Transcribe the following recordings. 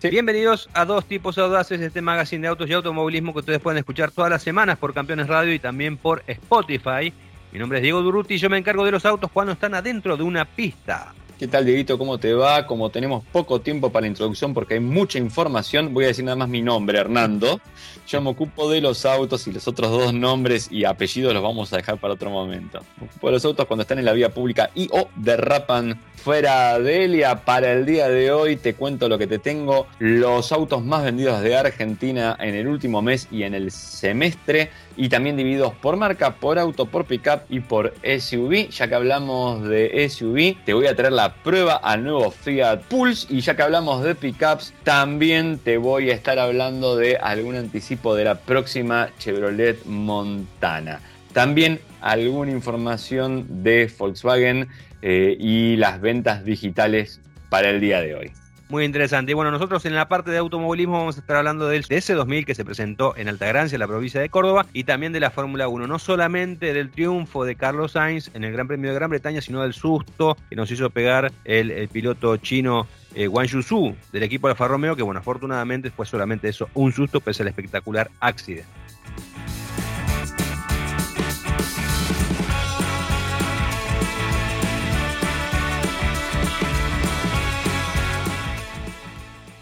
Bienvenidos a Dos Tipos Audaces, este magazine de autos y automovilismo que ustedes pueden escuchar todas las semanas por Campeones Radio y también por Spotify. Mi nombre es Diego Duruti y yo me encargo de los autos cuando están adentro de una pista. ¿Qué tal, Dieguito? ¿Cómo te va? Como tenemos poco tiempo para la introducción porque hay mucha información, voy a decir nada más mi nombre, Hernando. Yo me ocupo de los autos y los otros dos nombres y apellidos los vamos a dejar para otro momento. Me ocupo de los autos cuando están en la vía pública y o derrapan fuera de Elia. Para el día de hoy te cuento lo que te tengo. Los autos más vendidos de Argentina en el último mes y en el semestre. Y también divididos por marca, por auto, por pickup y por SUV. Ya que hablamos de SUV, te voy a traer la prueba al nuevo Fiat Pulse. Y ya que hablamos de pickups, también te voy a estar hablando de algún anticipo de la próxima Chevrolet Montana. También alguna información de Volkswagen eh, y las ventas digitales para el día de hoy. Muy interesante. Y bueno, nosotros en la parte de automovilismo vamos a estar hablando del TS2000 que se presentó en Altagrancia, la provincia de Córdoba, y también de la Fórmula 1. No solamente del triunfo de Carlos Sainz en el Gran Premio de Gran Bretaña, sino del susto que nos hizo pegar el, piloto chino eh, Wang Yusu del equipo Alfa Romeo, que bueno, afortunadamente fue solamente eso, un susto pese al espectacular accidente.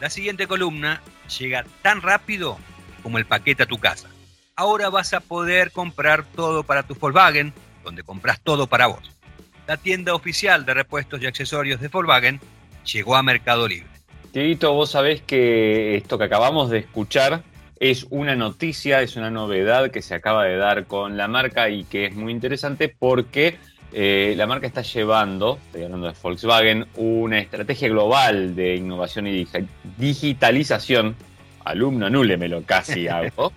La siguiente columna llega tan rápido como el paquete a tu casa. Ahora vas a poder comprar todo para tu Volkswagen, donde compras todo para vos. La tienda oficial de repuestos y accesorios de Volkswagen llegó a Mercado Libre. Tito, vos sabés que esto que acabamos de escuchar es una noticia, es una novedad que se acaba de dar con la marca y que es muy interesante porque eh, la marca está llevando, estoy hablando de Volkswagen, una estrategia global de innovación y digitalización, alumno lo casi hago,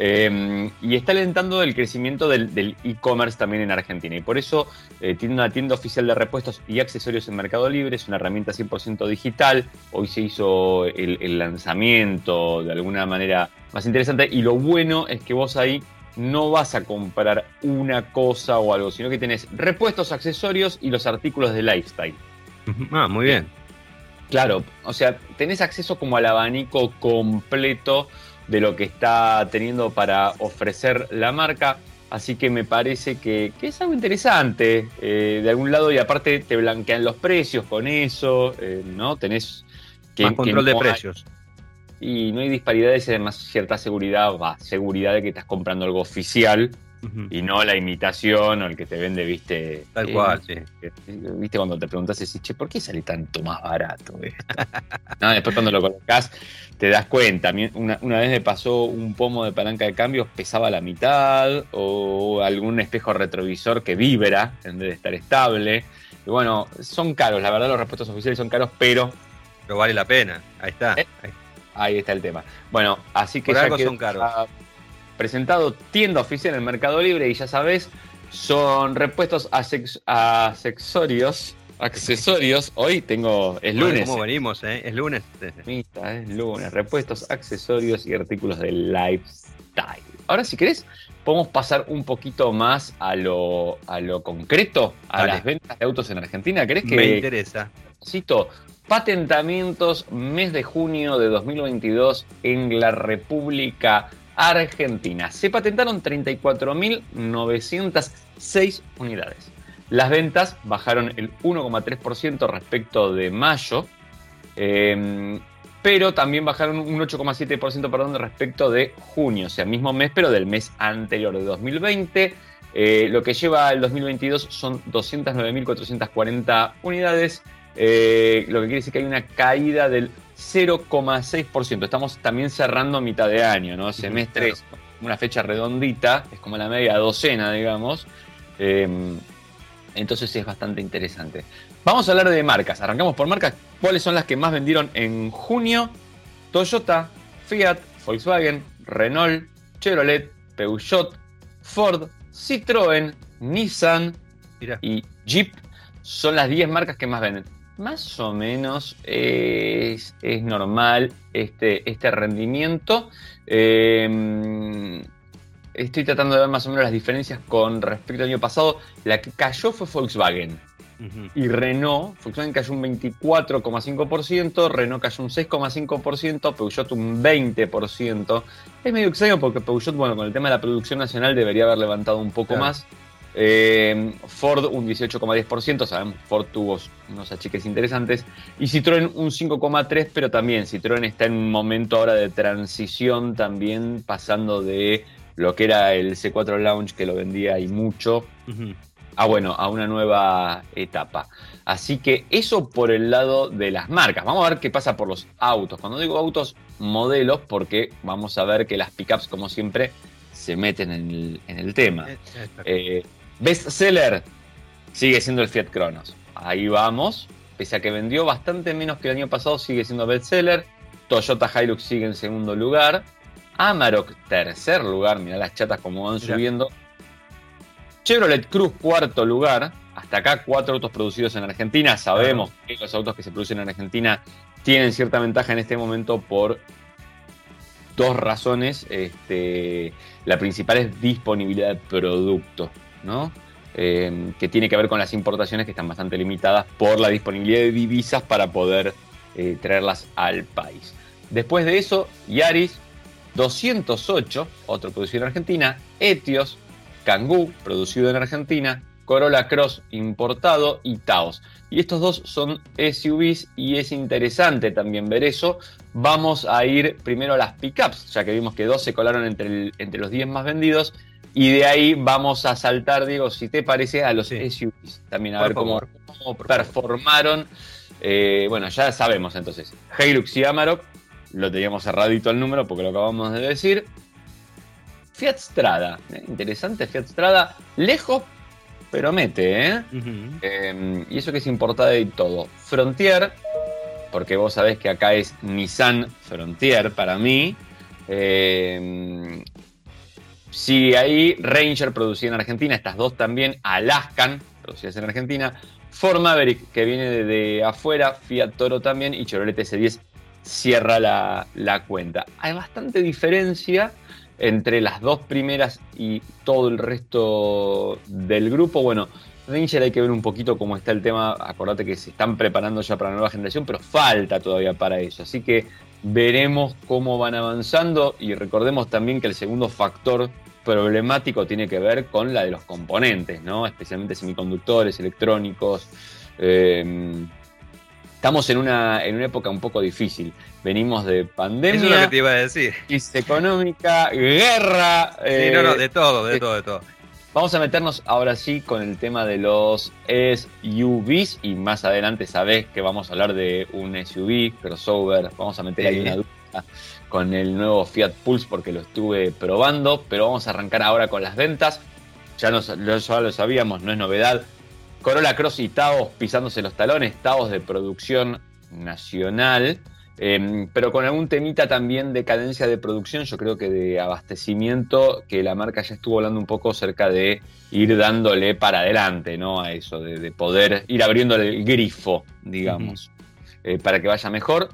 eh, y está alentando el crecimiento del e-commerce también en Argentina. Y por eso eh, tiene una tienda oficial de repuestos y accesorios en Mercado Libre, es una herramienta 100% digital. Hoy se hizo el, el lanzamiento de alguna manera más interesante y lo bueno es que vos ahí no vas a comprar una cosa o algo, sino que tenés repuestos, accesorios y los artículos de lifestyle. Ah, muy bien. Claro, o sea, tenés acceso como al abanico completo de lo que está teniendo para ofrecer la marca. Así que me parece que, es algo interesante eh, de algún lado y aparte te blanquean los precios con eso, eh, ¿no? Tenés que, Más control de precios y no hay disparidades y además cierta seguridad, va, seguridad de que estás comprando algo oficial y no la imitación o el que te vende, viste. Tal cual, sí. Viste cuando te preguntas, decís, che, ¿por qué sale tanto más barato no, después cuando lo colocas te das cuenta. Una, una, vez me pasó un pomo de palanca de cambios, pesaba la mitad, o algún espejo retrovisor que vibra en vez de estar estable. Y bueno, son caros, la verdad los repuestos oficiales son caros, pero. Pero vale la pena. Ahí está. Eh, ahí está. Ahí está el tema. Bueno, así que ya son caros. presentado tienda oficial en el Mercado Libre y ya sabes, son repuestos accesorios. Accesorios, hoy tengo, es lunes. ¿Cómo venimos? Eh? Es lunes. Es lunes. Repuestos, accesorios y artículos de lifestyle. Ahora, si querés, podemos pasar un poquito más a lo, a lo concreto, a las ventas de autos en Argentina. ¿Crees que.? Me interesa. Cito, patentamientos mes de junio de 2022 en la República Argentina. Se patentaron 34.906 unidades. Las ventas bajaron el 1,3% respecto de mayo, em, pero también bajaron un 8,7% perdón, respecto de junio, o sea, mismo mes, pero del mes anterior de 2020. Eh, lo que lleva el 2022 son 209.440 unidades eh, lo que quiere decir que hay una caída del 0,6%. Estamos también cerrando mitad de año, ¿no? Semestre es una fecha redondita, es como la media docena, digamos. Em, entonces es bastante interesante. Vamos a hablar de marcas. Arrancamos por marcas. ¿Cuáles son las que más vendieron en junio? Toyota, Fiat, Volkswagen, Renault, Chevrolet, Peugeot, Ford, Citroën, Nissan y Jeep son las 10 marcas que más venden más o menos es, normal este, este rendimiento. Em, estoy tratando de ver más o menos las diferencias con respecto al año pasado. La que cayó fue Volkswagen. Y Renault, Volkswagen cayó un 24,5%, Renault cayó un 6,5%, Peugeot un 20%. Es medio extraño porque Peugeot, bueno, con el tema de la producción nacional debería haber levantado un poco más. Eh, Ford un 18,10%, sabemos, Ford tuvo unos achiques interesantes. Y Citroën un 5,3%, pero también Citroën está en un momento ahora de transición, también pasando de lo que era el C4 Lounge, que lo vendía y mucho, a bueno, a una nueva etapa. Así que eso por el lado de las marcas. Vamos a ver qué pasa por los autos. Cuando digo autos, modelos, porque vamos a ver que las pickups, como siempre, se meten en el, tema. Eh, Best seller sigue siendo el Fiat Cronos. Ahí vamos. Pese a que vendió bastante menos que el año pasado, sigue siendo best seller. Toyota Hilux sigue en segundo lugar. Amarok, tercer lugar. Mirá las chatas como van subiendo. Chevrolet Cruz, cuarto lugar. Hasta acá, cuatro autos producidos en Argentina. Sabemos que los autos que se producen en Argentina tienen cierta ventaja en este momento por dos razones. Este, la principal es disponibilidad de producto. Eh, que tiene que ver con las importaciones que están bastante limitadas por la disponibilidad de divisas para poder eh, traerlas al país. Después de eso, Yaris 208, otro producido en Argentina, Etios, Kangoo, producido en Argentina, Corolla Cross importado y Taos. Y estos dos son SUVs y es interesante también ver eso. Vamos a ir primero a las pickups, ya que vimos que dos se colaron entre, entre los 10 más vendidos y de ahí vamos a saltar, Diego, si te parece, a los SUVs. También a ver cómo, performaron. Eh, bueno, ya sabemos entonces. Hilux y Amarok, lo teníamos cerradito el número porque lo acabamos de decir. Fiat Strada, ¿eh? interesante Fiat Strada, lejos, pero mete, ¿eh? Em, y eso que es importante y todo. Frontier, porque vos sabés que acá es Nissan Frontier para mí. Eh, Sigue ahí Ranger producida en Argentina, estas dos también, Alaskan producidas en Argentina, Ford Maverick que viene de, afuera, Fiat Toro también y Chevrolet S10 cierra la, cuenta. Hay bastante diferencia entre las dos primeras y todo el resto del grupo. Bueno, Ranger hay que ver un poquito cómo está el tema. Acordate que se están preparando ya para la nueva generación, pero falta todavía para eso. Así que veremos cómo van avanzando y recordemos también que el segundo factor problemático tiene que ver con la de los componentes, ¿no? especialmente semiconductores, electrónicos. Em, estamos en una, en una época un poco difícil. Venimos de pandemia. Eso es lo que te iba a decir. Crisis económica, guerra. Sí, no, no, de todo, de todo, de todo. Vamos a meternos ahora sí con el tema de los SUVs y más adelante sabés que vamos a hablar de un SUV, crossover, vamos a meter ahí una duda con el nuevo Fiat Pulse porque lo estuve probando, pero vamos a arrancar ahora con las ventas. Ya, nos, ya lo sabíamos, no es novedad. Corolla Cross y Taos pisándose los talones, Taos de producción nacional. Em, pero con algún temita también de cadencia de producción, yo creo que de abastecimiento, que la marca ya estuvo hablando un poco cerca de ir dándole para adelante, ¿no? A eso, de, poder ir abriéndole el grifo, digamos, eh, para que vaya mejor.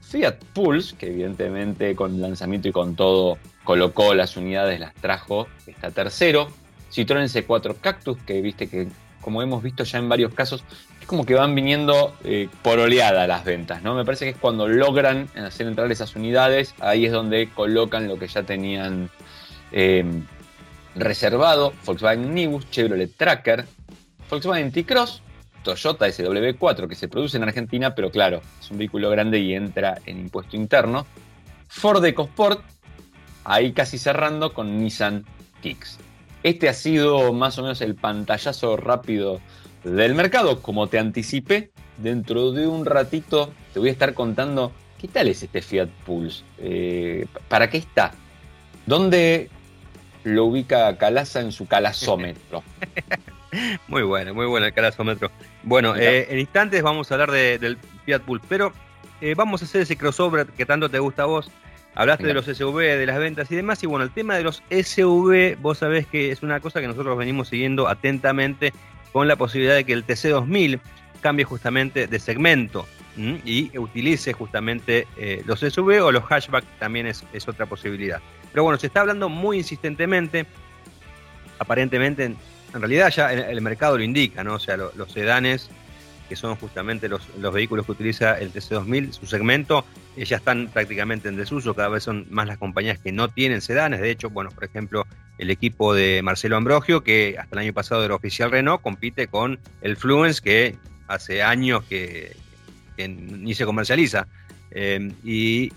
Fiat Pulse, que evidentemente con lanzamiento y con todo colocó las unidades, las trajo, está tercero. Citroën C4 Cactus, que viste que como hemos visto ya en varios casos, es como que van viniendo eh, por oleada las ventas, ¿no? Me parece que es cuando logran hacer entrar esas unidades, ahí es donde colocan lo que ya tenían eh, reservado, Volkswagen Nibus, Chevrolet Tracker, Volkswagen T-Cross, Toyota SW4 que se produce en Argentina, pero claro, es un vehículo grande y entra en impuesto interno. Ford EcoSport, ahí casi cerrando con Nissan Kicks. Este ha sido más o menos el pantallazo rápido del mercado. Como te anticipé, dentro de un ratito te voy a estar contando qué tal es este Fiat Pulse, eh, para qué está, dónde lo ubica Calaza en su calazómetro. muy bueno, muy bueno el calazómetro. Bueno, eh, en instantes vamos a hablar del Fiat Pulse, pero eh, vamos a hacer ese crossover que tanto te gusta a vos Hablaste de los SUV, de las ventas y demás, y bueno, el tema de los SUV, vos sabés que es una cosa que nosotros venimos siguiendo atentamente con la posibilidad de que el TC2000 cambie justamente de segmento y utilice justamente eh, los SUV o los hatchback también es, es, otra posibilidad. Pero bueno, se está hablando muy insistentemente, aparentemente en realidad ya el, mercado lo indica, ¿no? O sea, los sedanes, que son justamente los, vehículos que utiliza el TC2000, su segmento, eh, ya están prácticamente en desuso, cada vez son más las compañías que no tienen sedanes, de hecho, bueno, por ejemplo, el equipo de Marcelo Ambrogio, que hasta el año pasado era oficial Renault, compite con el Fluence, que hace años que, ni se comercializa. Eh, y,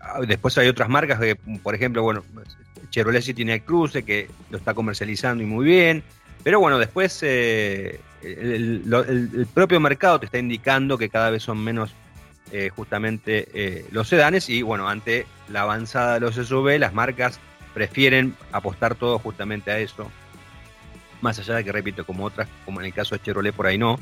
ah, después hay otras marcas, que, por ejemplo, bueno, Chevrolet sí tiene el Cruze, que lo está comercializando y muy bien. Pero bueno, después eh, el, propio mercado te está indicando que cada vez son menos eh, justamente los sedanes y bueno, ante la avanzada de los SUV, las marcas prefieren apostar todo justamente a eso. Más allá de que, repito, como otras, como en el caso de Chevrolet, por ahí no.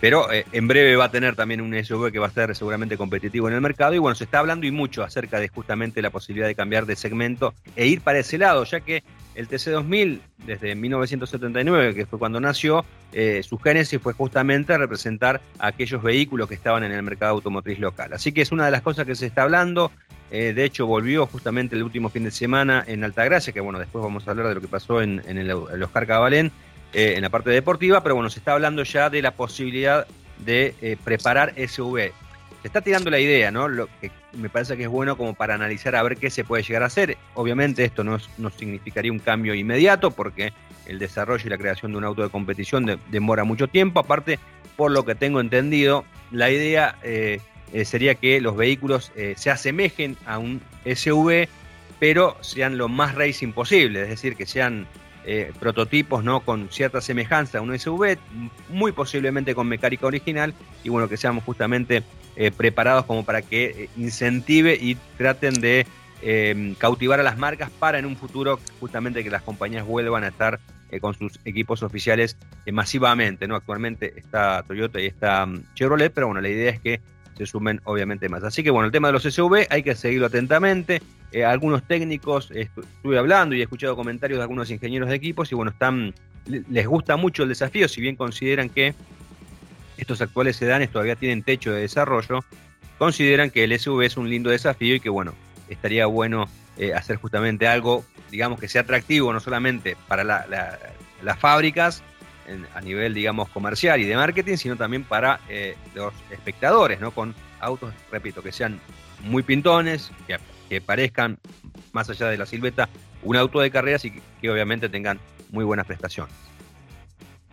Pero eh, en breve va a tener también un SUV que va a ser seguramente competitivo en el mercado. Y bueno, se está hablando y mucho acerca de justamente la posibilidad de cambiar de segmento e ir para ese lado, ya que el TC2000, desde 1979, que fue cuando nació, eh, su génesis fue justamente representar a aquellos vehículos que estaban en el mercado automotriz local. Así que es una de las cosas que se está hablando. Eh, de hecho, volvió justamente el último fin de semana en Altagracia, que bueno, después vamos a hablar de lo que pasó en, el, Oscar Cabalén, eh, en la parte deportiva, pero bueno, se está hablando ya de la posibilidad de eh, preparar SV. Se está tirando la idea, ¿no? Lo que me parece que es bueno como para analizar a ver qué se puede llegar a hacer. Obviamente esto no, significaría un cambio inmediato porque el desarrollo y la creación de un auto de competición demora mucho tiempo. Aparte, por lo que tengo entendido, la idea eh, sería que los vehículos eh, se asemejen a un SUV, pero sean lo más racing posible, es decir, que sean eh, prototipos ¿no? con cierta semejanza a un SUV, muy posiblemente con mecánica original, y bueno, que seamos justamente preparados como para que incentive y traten de cautivar a las marcas para en un futuro justamente que las compañías vuelvan a estar con sus equipos oficiales masivamente. ¿no? Actualmente está Toyota y está mm, Chevrolet, pero bueno, la idea es que se sumen obviamente más. Así que bueno, el tema de los SUV hay que seguirlo atentamente. Eh, algunos técnicos, estuve hablando y he escuchado comentarios de algunos ingenieros de equipos y bueno, están, les gusta mucho el desafío, si bien consideran que estos actuales sedanes todavía tienen techo de desarrollo, consideran que el SUV es un lindo desafío y que bueno, estaría bueno eh, hacer justamente algo, digamos, que sea atractivo no solamente para las fábricas, a nivel, digamos, comercial y de marketing, sino también para eh, los espectadores, ¿no? Con autos, repito, que sean muy pintones, que, parezcan, más allá de la silueta, un auto de carreras y que, obviamente tengan muy buenas prestaciones.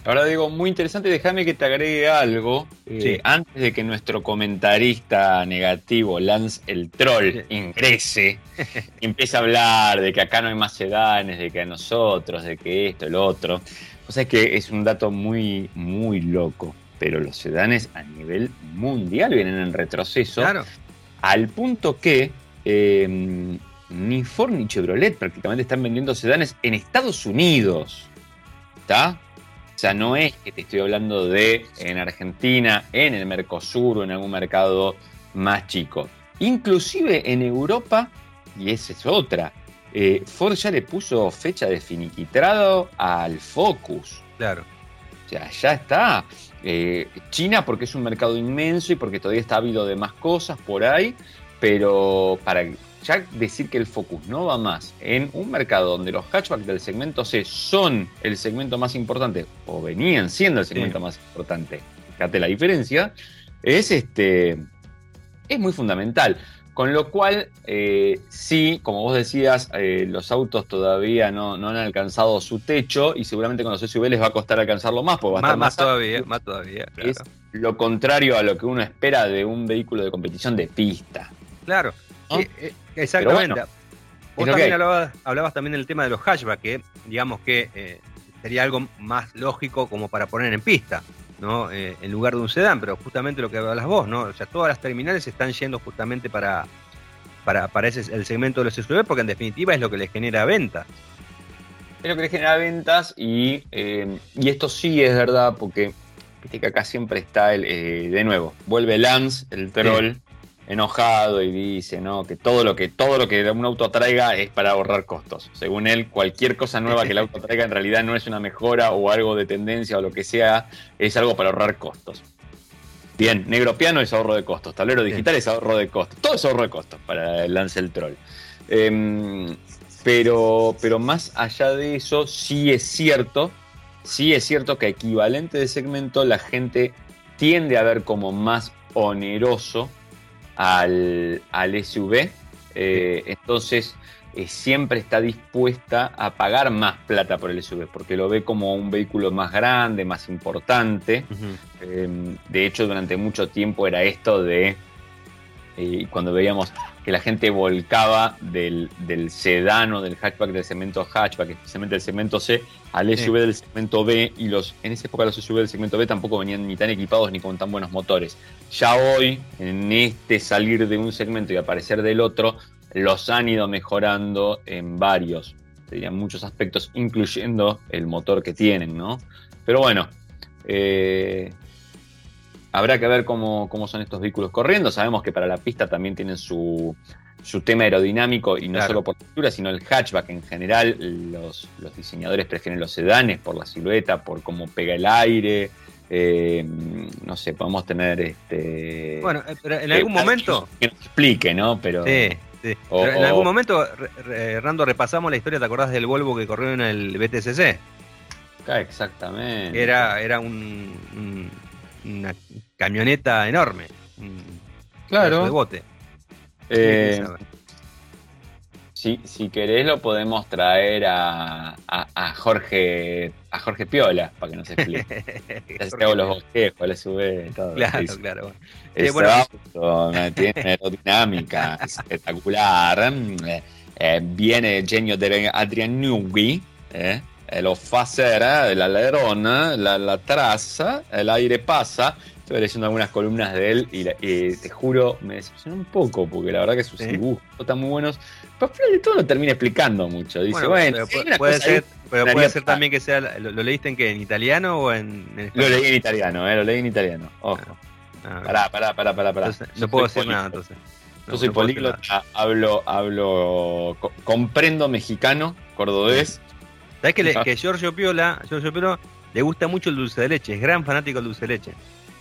Ahora digo, muy interesante, déjame que te agregue algo. Eh, antes de que nuestro comentarista negativo, Lance el Troll, ingrese y empiece a hablar de que acá no hay más sedanes, de que a nosotros, de que esto, el otro. O sea que es un dato muy, muy loco, pero los sedanes a nivel mundial vienen en retroceso. Claro. Al punto que em, ni Ford ni Chevrolet prácticamente están vendiendo sedanes en Estados Unidos. ¿Está? Sea, no es que te estoy hablando de en Argentina, en el Mercosur o en algún mercado más chico. Inclusive en Europa, y esa es otra, eh, Ford ya le puso fecha de finiquitrado al Focus. Claro. O sea, ya está. Eh, China porque es un mercado inmenso y porque todavía está habido de más cosas por ahí, pero para ya decir que el Focus no va más en un mercado donde los hatchbacks del segmento C son el segmento más importante o venían siendo el segmento más importante, fíjate la diferencia, es este es muy fundamental. Con lo cual, eh, sí, como vos decías, eh, los autos todavía no, han alcanzado su techo y seguramente con los SUV les va a costar alcanzarlo más, porque va a más, estar más, todavía, más todavía. Es lo contrario a lo que uno espera de un vehículo de competición de pista. Claro, eh, exactamente. vos también hablabas, también del tema de los hatchback, que digamos que sería algo más lógico como para poner en pista. ¿no? Eh, en lugar de un sedán, pero justamente lo que hablas vos, ¿no? O sea, todas las terminales están yendo justamente para, para, para ese, el segmento de los SUV, porque en definitiva es lo que les genera ventas. Es lo que les genera ventas y, eh, y esto sí es verdad, porque viste que acá siempre está el, eh, de nuevo, vuelve Lance, el troll, enojado y dice ¿no? que todo lo que todo lo que un auto traiga es para ahorrar costos. Según él, cualquier cosa nueva que el auto traiga en realidad no es una mejora o algo de tendencia o lo que sea, es algo para ahorrar costos. Bien, negro piano es ahorro de costos, tablero digital es ahorro de costos, todo es ahorro de costos para el Lance el Troll. Em, pero, pero más allá de eso, sí es cierto Sí es cierto que equivalente de segmento la gente tiende a ver como más oneroso al, al SUV. Eh, entonces eh, siempre está dispuesta a pagar más plata por el SUV, porque lo ve como un vehículo más grande, más importante. Eh, de hecho, durante mucho tiempo era esto de, eh, cuando veíamos que la gente volcaba del, del sedán o del hatchback del segmento hatchback, especialmente del segmento C, al SUV del segmento B, y los en esa época los SUV del segmento B tampoco venían ni tan equipados ni con tan buenos motores. Ya hoy, en este salir de un segmento y aparecer del otro, los han ido mejorando en varios, serían muchos aspectos, incluyendo el motor que tienen, ¿no? Pero bueno, eh, habrá que ver cómo, cómo, son estos vehículos corriendo. Sabemos que para la pista también tienen su, su tema aerodinámico y no claro. solo por la altura, sino el hatchback en general. Los, los, diseñadores prefieren los sedanes por la silueta, por cómo pega el aire. Eh, no sé, podemos tener este. Bueno, pero en algún eh, momento. Que nos explique, ¿no? Pero. Sí. Sí. O, en algún momento, Rando, repasamos la historia, ¿te acordás del Volvo que corrió en el BTCC? Ah, exactamente. Era, era un, un, una camioneta enorme. Claro. De bote. Eh, si, si, querés lo podemos traer a, a, a, Jorge a Jorge Piola para que nos explique. Ya hago los bosquejos, le sube todo. Claro, sí. claro. Ese eh, bueno, auto tiene aerodinámica espectacular. Eh, viene el genio de Adrian Newey, eh, lo fa hacer, el alerón, la, la traza, el aire pasa. Estuve leyendo algunas columnas de él y, y, te juro, me decepcionó un poco, porque la verdad que sus ¿Sí? dibujos están muy buenos. Pero al final de todo no termina explicando mucho. Dice, bueno, bueno pero, puede, ser, pero puede ser también que sea. ¿Lo, lo leíste en qué? ¿En italiano o en, en Lo leí en italiano, eh, lo leí en italiano. Ojo. Ah, pará, pará, pará, pará. pará. Entonces, no puedo decir nada entonces. No, Yo soy no políglota, hablo, hablo, co comprendo mexicano, cordobés. ¿Sabes que, le, que Giorgio Piola, Giorgio Piola le gusta mucho el dulce de leche? Es gran fanático del dulce de leche.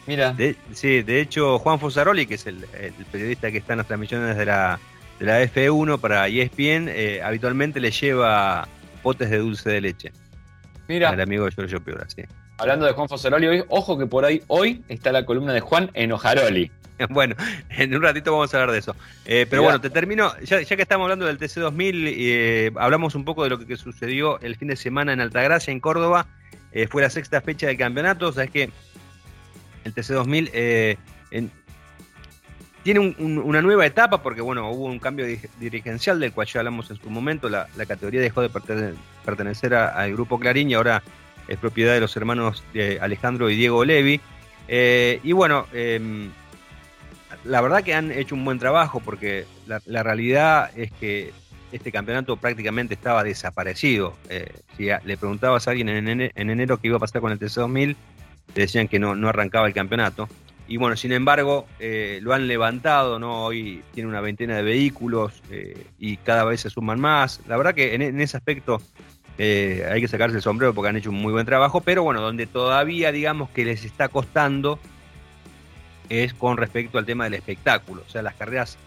Mira. De, sí, de hecho, Juan Fosaroli, que es el, el, periodista que está en las transmisiones de la, de la F1 para ESPN, eh, habitualmente le lleva potes de dulce de leche. Mira. Al amigo Giorgio Piola, sí. Hablando de Juan Fosaroli hoy, ojo que por ahí hoy está la columna de Juan en Ojaroli. Bueno, en un ratito vamos a hablar de eso. Eh, pero bueno, te termino, ya, ya, que estamos hablando del TC2000, eh, hablamos un poco de lo que, que, sucedió el fin de semana en Altagracia, en Córdoba. Eh, fue la sexta fecha del campeonato, o sea, es que el TC2000 eh, en, tiene un, un, una nueva etapa porque bueno hubo un cambio dirigencial del cual ya hablamos en su momento. La, categoría dejó de pertenecer al grupo Clarín y ahora es propiedad de los hermanos de Alejandro y Diego Levi. Eh, y bueno eh, la verdad que han hecho un buen trabajo porque la, realidad es que este campeonato prácticamente estaba desaparecido. Eh, si le preguntabas a alguien en enero, en enero qué iba a pasar con el TC2000 te decían que no, no arrancaba el campeonato. Y bueno, sin embargo, eh, lo han levantado, ¿no? Hoy tiene una veintena de vehículos eh, y cada vez se suman más. La verdad que en, ese aspecto eh, hay que sacarse el sombrero porque han hecho un muy buen trabajo, pero bueno, donde todavía digamos que les está costando es con respecto al tema del espectáculo. O sea, las carreras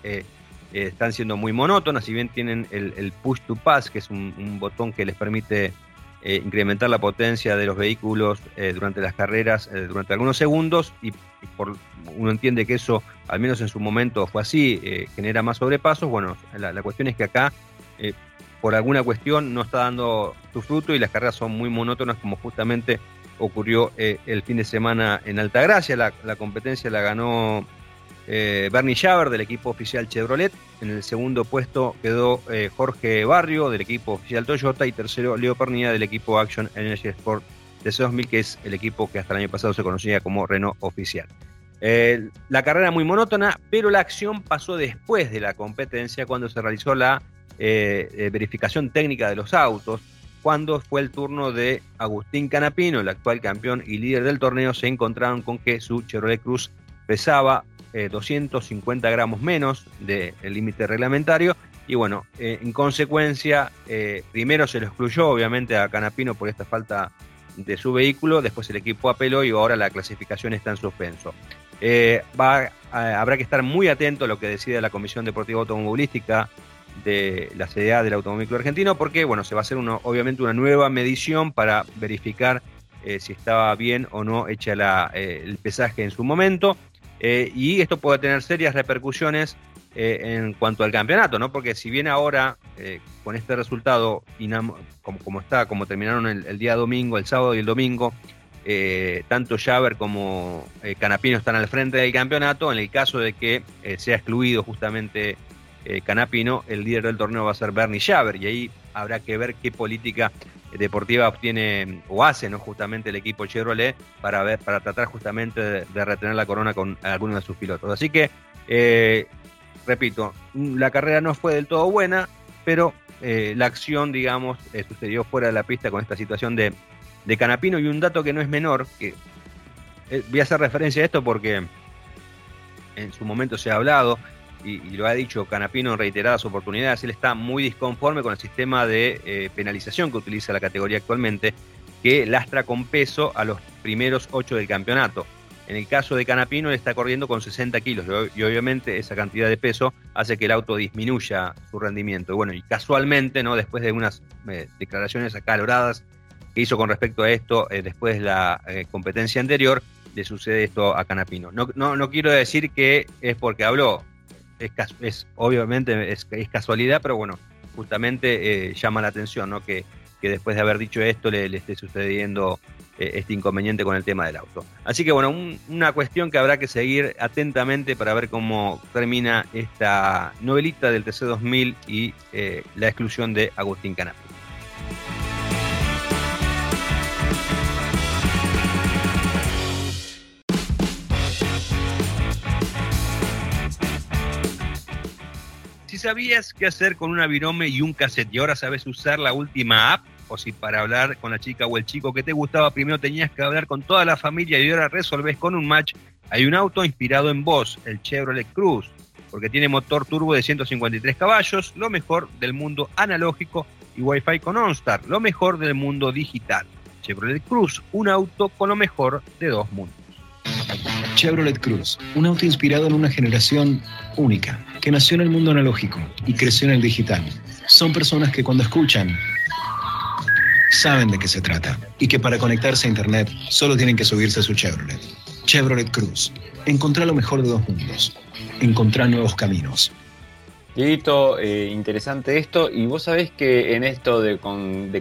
están siendo muy monótonas, si bien tienen el, push to pass, que es un botón que les permite eh, incrementar la potencia de los vehículos eh, durante las carreras eh, durante algunos segundos y, por, uno entiende que eso, al menos en su momento fue así, genera más sobrepasos. Bueno, la, cuestión es que acá, por alguna cuestión, no está dando su fruto y las carreras son muy monótonas como justamente ocurrió el fin de semana en Altagracia. La, la competencia la ganó eh, Bernie Schaber del equipo oficial Chevrolet. En el segundo puesto quedó eh, Jorge Barrio del equipo oficial Toyota y tercero Leo Pernilla del equipo Action Energy Sport de C2000, que es el equipo que hasta el año pasado se conocía como Renault oficial. Eh, la carrera muy monótona, pero la acción pasó después de la competencia cuando se realizó la verificación técnica de los autos, cuando fue el turno de Agustín Canapino, el actual campeón y líder del torneo, se encontraron con que su Chevrolet Cruz pesaba eh, 250 gramos menos del de límite reglamentario. Y bueno, eh, en consecuencia, eh, primero se lo excluyó obviamente a Canapino por esta falta de su vehículo, después el equipo apeló y ahora la clasificación está en suspenso. Eh, habrá que estar muy atento a lo que decide la Comisión Deportiva Automovilística de la CDA del Automóvil Argentino, porque bueno, se va a hacer uno, obviamente una nueva medición para verificar eh, si estaba bien o no hecha la, eh, el pesaje en su momento. Eh, y esto puede tener serias repercusiones en cuanto al campeonato, ¿no? Porque si bien ahora con este resultado, como, como, está, como terminaron el, el, día domingo, el sábado y el domingo, tanto Javer como Canapino están al frente del campeonato, en el caso de que sea excluido justamente Canapino, el líder del torneo va a ser Bernie Javer, y ahí habrá que ver qué política deportiva obtiene o hace ¿no? justamente el equipo Chevrolet para ver para tratar justamente de, retener la corona con algunos de sus pilotos. Así que, eh, repito, la carrera no fue del todo buena, pero eh, la acción, digamos, eh, sucedió fuera de la pista con esta situación de, de Canapino y un dato que no es menor, que voy a hacer referencia a esto porque en su momento se ha hablado, y, lo ha dicho Canapino en reiteradas oportunidades, él está muy disconforme con el sistema de eh, penalización que utiliza la categoría actualmente, que lastra con peso a los primeros ocho del campeonato. En el caso de Canapino, él está corriendo con 60 kilos y obviamente esa cantidad de peso hace que el auto disminuya su rendimiento. Y bueno, y casualmente, ¿no? después de unas eh, declaraciones acaloradas que hizo con respecto a esto eh, después de la competencia anterior, le sucede esto a Canapino. No, no, no quiero decir que es porque habló, es, obviamente es, casualidad, pero bueno, justamente eh, llama la atención, ¿no? Que, que, después de haber dicho esto le, esté sucediendo eh, este inconveniente con el tema del auto. Así que bueno, una cuestión que habrá que seguir atentamente para ver cómo termina esta novelita del TC2000 y eh, la exclusión de Agustín Canapé. Sabías qué hacer con una virome y un cassette y ahora sabes usar la última app, o si para hablar con la chica o el chico que te gustaba primero tenías que hablar con toda la familia y ahora resolves con un match, hay un auto inspirado en vos, el Chevrolet Cruz, porque tiene motor turbo de 153 caballos, lo mejor del mundo analógico y Wi-Fi con OnStar, lo mejor del mundo digital. Chevrolet Cruz, un auto con lo mejor de dos mundos. Chevrolet Cruz, un auto inspirado en una generación única, que nació en el mundo analógico y creció en el digital. Son personas que cuando escuchan, saben de qué se trata y que para conectarse a Internet solo tienen que subirse a su Chevrolet. Chevrolet Cruz. Encontrar lo mejor de dos mundos. Encontrar nuevos caminos. Dieguito, eh, interesante esto. Y vos sabés que en esto de,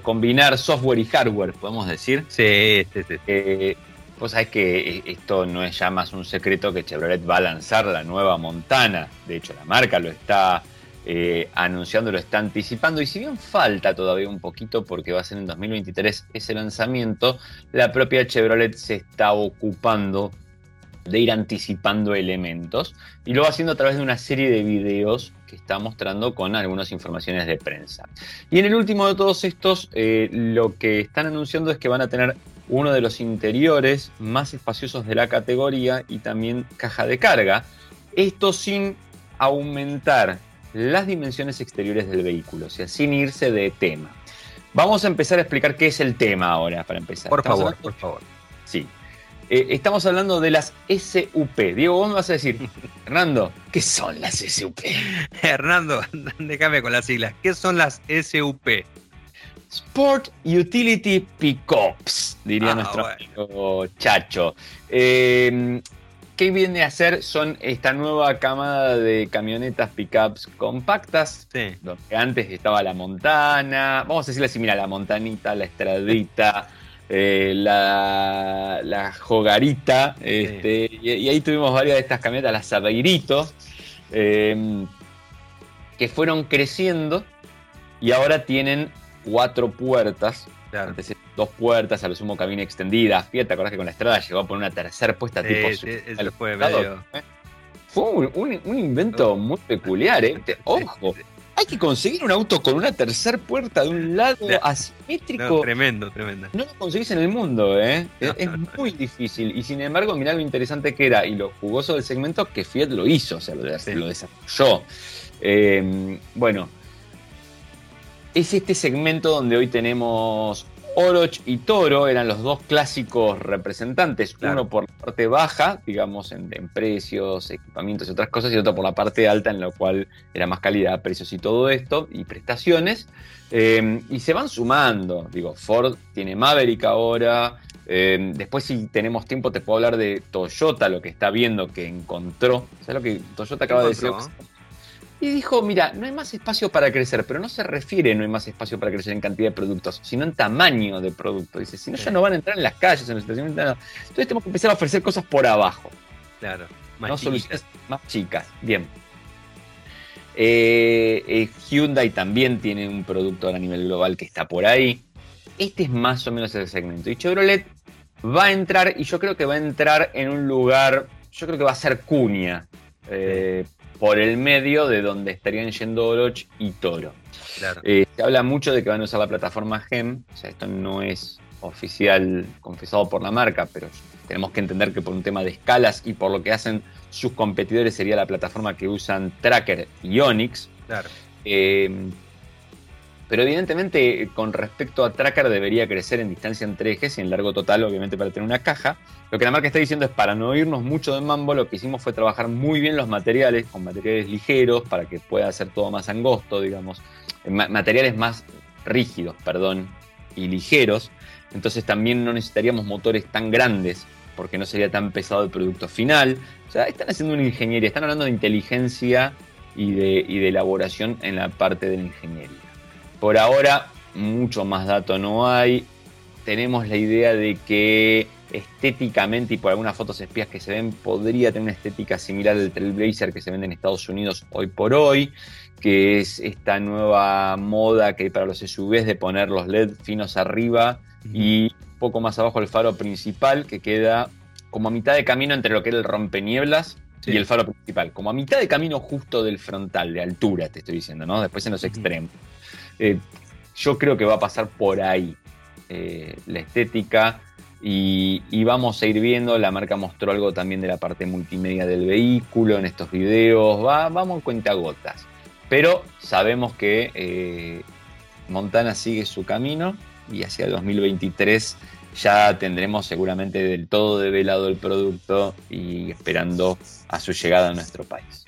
combinar software y hardware, podemos decir. Sí, sí, sí. Eh, Vos sabés que esto no es ya más un secreto que Chevrolet va a lanzar la nueva Montana. De hecho, la marca lo está eh, anunciando, lo está anticipando. Y si bien falta todavía un poquito porque va a ser en 2023 ese lanzamiento, la propia Chevrolet se está ocupando de ir anticipando elementos y lo va haciendo a través de una serie de videos que está mostrando con algunas informaciones de prensa. Y en el último de todos estos, eh, lo que están anunciando es que van a tener uno de los interiores más espaciosos de la categoría y también caja de carga. Esto sin aumentar las dimensiones exteriores del vehículo, o sea, sin irse de tema. Vamos a empezar a explicar qué es el tema ahora, para empezar. Por favor, por favor. Sí. Eh, estamos hablando de las SUP. Diego, vos me vas a decir, Hernando, ¿qué son las SUP? Hernando, déjame con las siglas. ¿Qué son las SUP? Sport Utility Pickups, diría ah, nuestro amigo Chacho. Eh, ¿Qué viene a hacer? Son esta nueva camada de camionetas pickups compactas, donde antes estaba la montana, vamos a decirle así, mira, la montanita, la estradita, eh, la, la, jogarita, este, y, ahí tuvimos varias de estas camionetas, las Sabeirito, eh, que fueron creciendo y ahora tienen cuatro puertas. Antes dos puertas, a lo sumo cabina extendida. Fíjate, ¿te acordás que con la estrada llegó a poner una tercera puesta tipo fue medio... Fue un, invento muy peculiar, ¿eh? Ojo, hay que conseguir un auto con una tercera puerta de un lado asimétrico. tremendo, tremendo. No lo conseguís en el mundo, ¿eh? es, muy difícil. Y sin embargo, mirá lo interesante que era y lo jugoso del segmento que Fiat lo hizo, o sea, lo, lo desarrolló. Eh, bueno, es este segmento donde hoy tenemos Oroch y Toro, eran los dos clásicos representantes, uno por la parte baja, digamos, en, precios, equipamientos y otras cosas, y otro por la parte alta, en la cual era más calidad, precios y todo esto, y prestaciones. Eh, y se van sumando, digo, Ford tiene Maverick ahora, Eh, después, si tenemos tiempo, te puedo hablar de Toyota, lo que está viendo, que encontró. ¿Sabes lo que Toyota acaba de decir? Y dijo, mira, no hay más espacio para crecer, pero no se refiere no hay más espacio para crecer en cantidad de productos, sino en tamaño de productos. Dice, si no, ya no van a entrar en las calles, en las estaciones. Entonces tenemos que empezar a ofrecer cosas por abajo. Claro. Más no soluciones más chicas. Bien. Eh, eh, Hyundai también tiene un producto a nivel global que está por ahí. Este es más o menos el segmento. Y Chevrolet va a entrar, y yo creo que va a entrar en un lugar, yo creo que va a ser Cuña. Eh, por el medio de donde estarían yendo Oroch y Toro. Eh, se habla mucho de que van a usar la plataforma GEM, o sea, esto no es oficial confesado por la marca, pero tenemos que entender que por un tema de escalas y por lo que hacen sus competidores sería la plataforma que usan Tracker y Onyx. Claro. Eh, pero evidentemente con respecto a Tracker debería crecer en distancia entre ejes y en largo total, obviamente para tener una caja. Lo que la marca está diciendo es para no irnos mucho de mambo, lo que hicimos fue trabajar muy bien los materiales, con materiales ligeros para que pueda ser todo más angosto, digamos, materiales más rígidos, perdón, y ligeros. Entonces también no necesitaríamos motores tan grandes porque no sería tan pesado el producto final. O sea, están haciendo una ingeniería, están hablando de inteligencia y de, elaboración en la parte de la ingeniería. Por ahora, mucho más dato no hay. Tenemos la idea de que estéticamente y por algunas fotos espías que se ven, podría tener una estética similar al Trailblazer que se vende en Estados Unidos hoy por hoy, que es esta nueva moda que para los SUVs de poner los LED finos arriba y poco más abajo el faro principal que queda como a mitad de camino entre lo que era el rompenieblas y el faro principal, como a mitad de camino justo del frontal, de altura, te estoy diciendo, ¿no? Después en los extremos. Eh, yo creo que va a pasar por ahí eh, la estética y, vamos a ir viendo, la marca mostró algo también de la parte multimedia del vehículo en estos videos, va, vamos en gotas pero sabemos que eh, Montana sigue su camino y hacia el 2023 ya tendremos seguramente del todo develado el producto y esperando a su llegada a nuestro país.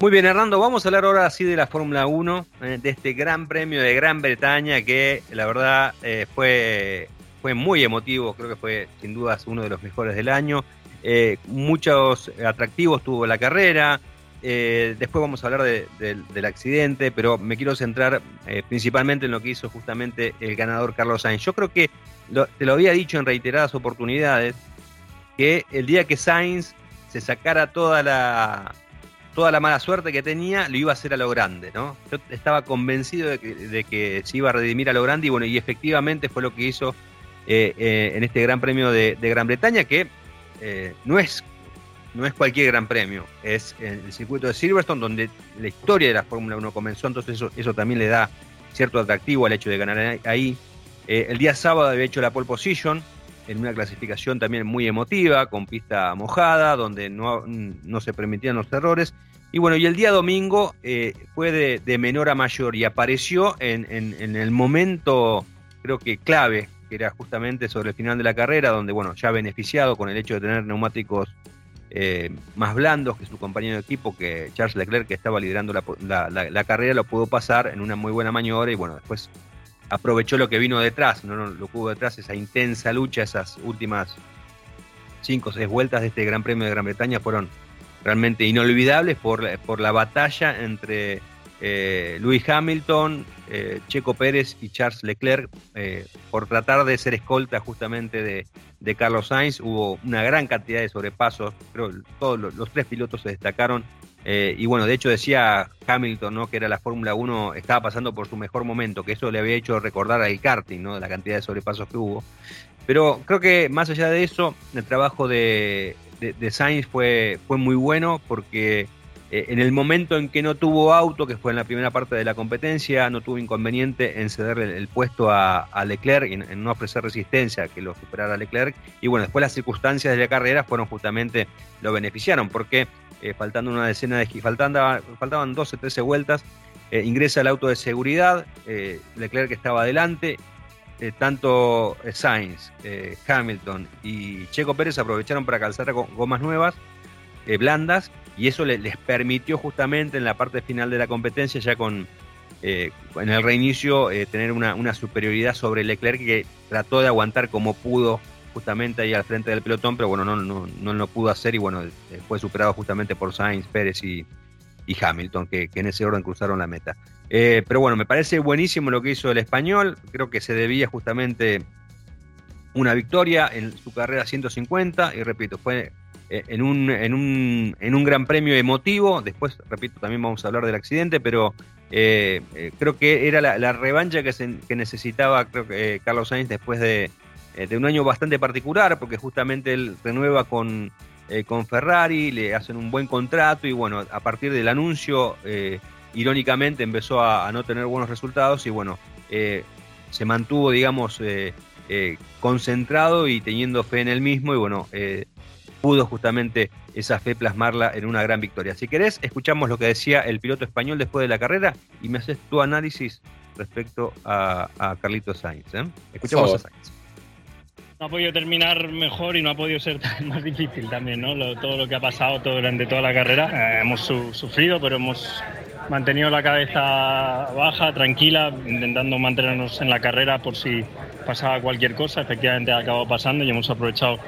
Muy bien, Hernando, vamos a hablar ahora así de la Fórmula 1, eh, de este gran premio de Gran Bretaña que la verdad eh, fue, fue muy emotivo, creo que fue sin dudas uno de los mejores del año. Eh, muchos atractivos tuvo la carrera, después vamos a hablar del accidente, pero me quiero centrar principalmente en lo que hizo justamente el ganador Carlos Sainz. Yo creo que te lo había dicho en reiteradas oportunidades, que el día que Sainz se sacara toda la toda la mala suerte que tenía lo iba a hacer a lo grande, ¿no? Yo estaba convencido de que, se iba a redimir a lo grande y bueno, y efectivamente fue lo que hizo eh, eh, en este Gran Premio de, Gran Bretaña, que eh, no, es, no es cualquier Gran Premio, es el circuito de Silverstone, donde la historia de la Fórmula 1 comenzó, entonces eso, eso también le da cierto atractivo al hecho de ganar ahí. el día sábado había hecho la pole position, en una clasificación también muy emotiva, con pista mojada, donde no, no se permitían los errores. Y bueno, y el día domingo eh, fue de, menor a mayor y apareció en, el momento, creo que clave, que era justamente sobre el final de la carrera, donde, bueno, ya beneficiado con el hecho de tener neumáticos eh, más blandos que su compañero de equipo, que Charles Leclerc, que estaba liderando la, la, carrera, lo pudo pasar en una muy buena maniobra y, bueno, después aprovechó lo que vino detrás, ¿no? lo que hubo detrás, esa intensa lucha, esas últimas cinco o seis vueltas de este Gran Premio de Gran Bretaña fueron realmente inolvidables por, por la batalla entre eh, Lewis Hamilton, eh, Checo Pérez y Charles Leclerc eh, por tratar de ser escolta justamente de, de, Carlos Sainz. Hubo una gran cantidad de sobrepasos, creo todos los, tres pilotos se destacaron. Eh, y bueno, de hecho decía Hamilton, ¿no? Que era la Fórmula 1, estaba pasando por su mejor momento, que eso le había hecho recordar al karting, ¿no? La cantidad de sobrepasos que hubo. Pero creo que más allá de eso, el trabajo de, de, Sainz fue, fue muy bueno porque eh, en el momento en que no tuvo auto, que fue en la primera parte de la competencia, no tuvo inconveniente en ceder el, puesto a, Leclerc, en, en, no ofrecer resistencia que lo superara Leclerc. Y bueno, después las circunstancias de la carrera fueron justamente, lo beneficiaron, porque eh, faltando una decena de faltando, faltaban 12, 13 vueltas, eh, ingresa el auto de seguridad, Leclerc estaba adelante eh, tanto eh, Sainz, eh, Hamilton y Checo Pérez aprovecharon para calzar gomas nuevas blandas y eso les permitió justamente en la parte final de la competencia, ya con en el reinicio, tener una, una, superioridad sobre Leclerc que trató de aguantar como pudo justamente ahí al frente del pelotón, pero bueno, no, no, no lo pudo hacer y bueno, fue superado justamente por Sainz, Pérez y, y Hamilton, que, en ese orden cruzaron la meta. Eh, pero bueno, me parece buenísimo lo que hizo el español, creo que se debía justamente una victoria en su carrera 150 y repito, fue eh, en un, en un, en un gran premio emotivo, después, repito, también vamos a hablar del accidente, pero eh, creo que era la, revancha que, se, que necesitaba creo que, Carlos Sainz después de, de un año bastante particular, porque justamente él renueva con eh, con Ferrari, le hacen un buen contrato y bueno, a partir del anuncio, eh, irónicamente empezó a, no tener buenos resultados y bueno, eh, se mantuvo, digamos, concentrado y teniendo fe en él mismo y bueno, pudo justamente esa fe plasmarla en una gran victoria. Si querés, escuchamos lo que decía el piloto español después de la carrera y me haces tu análisis respecto a, a Carlitos Sainz. Escuchamos a Sainz no ha podido terminar mejor y no ha podido ser más difícil también, ¿no? todo lo que ha pasado todo, durante toda la carrera. Eh, hemos sufrido, pero hemos mantenido la cabeza baja, tranquila, intentando mantenernos en la carrera por si pasaba cualquier cosa. Efectivamente ha acabado pasando y hemos aprovechado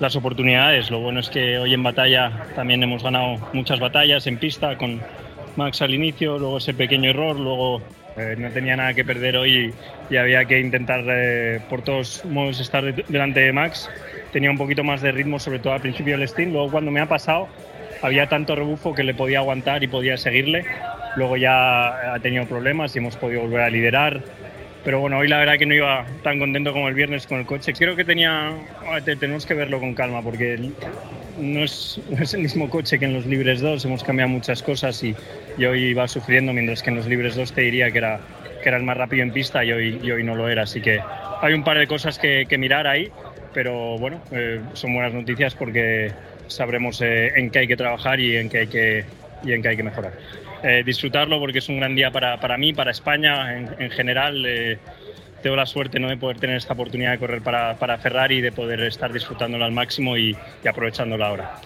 las oportunidades. Lo bueno es que hoy en batalla también hemos ganado muchas batallas en pista con Max al inicio, luego ese pequeño error, luego eh, no tenía nada que perder hoy y, había que intentar eh, por todos modos estar delante de Max. Tenía un poquito más de ritmo, sobre todo al principio del Steam. Luego cuando me ha pasado había tanto rebufo que le podía aguantar y podía seguirle. Luego ya ha tenido problemas y hemos podido volver a liderar. Pero bueno, hoy la verdad que no iba tan contento como el viernes con el coche. Creo que tenía, tenemos que verlo con calma porque no es, el mismo coche que en los Libres 2, hemos cambiado muchas cosas y, hoy iba sufriendo, mientras que en los Libres 2 te diría que era, que era el más rápido en pista y hoy, y hoy no lo era. Así que hay un par de cosas que, mirar ahí, pero bueno, eh, son buenas noticias porque sabremos eh, en qué hay que trabajar y en qué hay que, y en qué hay que mejorar. Eh, disfrutarlo porque es un gran día para, para mí, para España en, en general tengo la suerte ¿no? de poder tener esta oportunidad de correr para, para Ferrari y de poder estar disfrutándolo al máximo y, aprovechándolo ahora.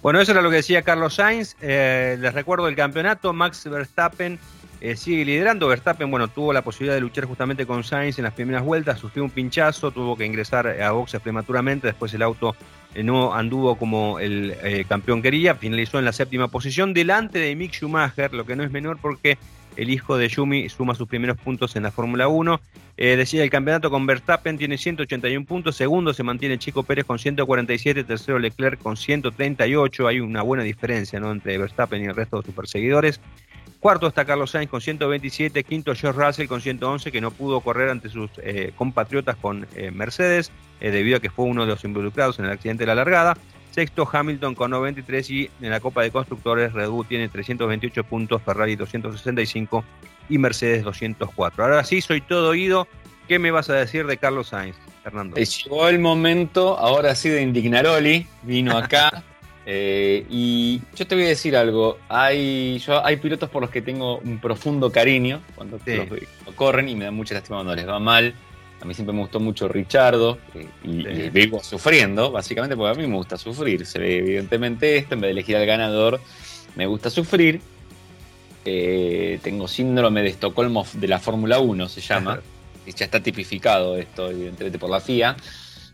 Bueno, eso era lo que decía Carlos Sainz. Eh, les recuerdo el campeonato. Max Verstappen eh, sigue liderando. Verstappen, bueno, tuvo la posibilidad de luchar justamente con Sainz en las primeras vueltas. Sufrió un pinchazo, tuvo que ingresar a boxes prematuramente. Después el auto eh, no anduvo como el campeón quería. Finalizó en la séptima posición delante de Mick Schumacher, lo que no es menor porque el hijo de Yumi suma sus primeros puntos en la Fórmula 1. Eh, decía el campeonato con Verstappen tiene 181 puntos, segundo se mantiene Chico Pérez con 147, tercero Leclerc con 138, hay una buena diferencia ¿no? entre Verstappen y el resto de sus perseguidores. Cuarto está Carlos Sainz con 127, quinto George Russell con 111, que no pudo correr ante sus eh, compatriotas con eh, Mercedes, debido a que fue uno de los involucrados en el accidente de la largada. Sexto Hamilton con 93 y en la Copa de Constructores Red Bull tiene 328 puntos, Ferrari 265 y Mercedes 204. Ahora sí, soy todo oído. ¿Qué me vas a decir de Carlos Sainz, Fernando? Eh, llegó el momento, ahora sí, de Indignaroli. Vino acá. Eh, y yo te voy a decir algo. Hay, yo, hay pilotos por los que tengo un profundo cariño cuando corren y me da mucha lástima cuando les va mal. A mí siempre me gustó mucho Richardo eh, y, vivo sufriendo, básicamente porque a mí me gusta sufrir. Se ve evidentemente esto, en vez de elegir al ganador, me gusta sufrir. Eh, tengo síndrome de Estocolmo de la Fórmula 1, se llama. y ya está tipificado esto, evidentemente, por la FIA.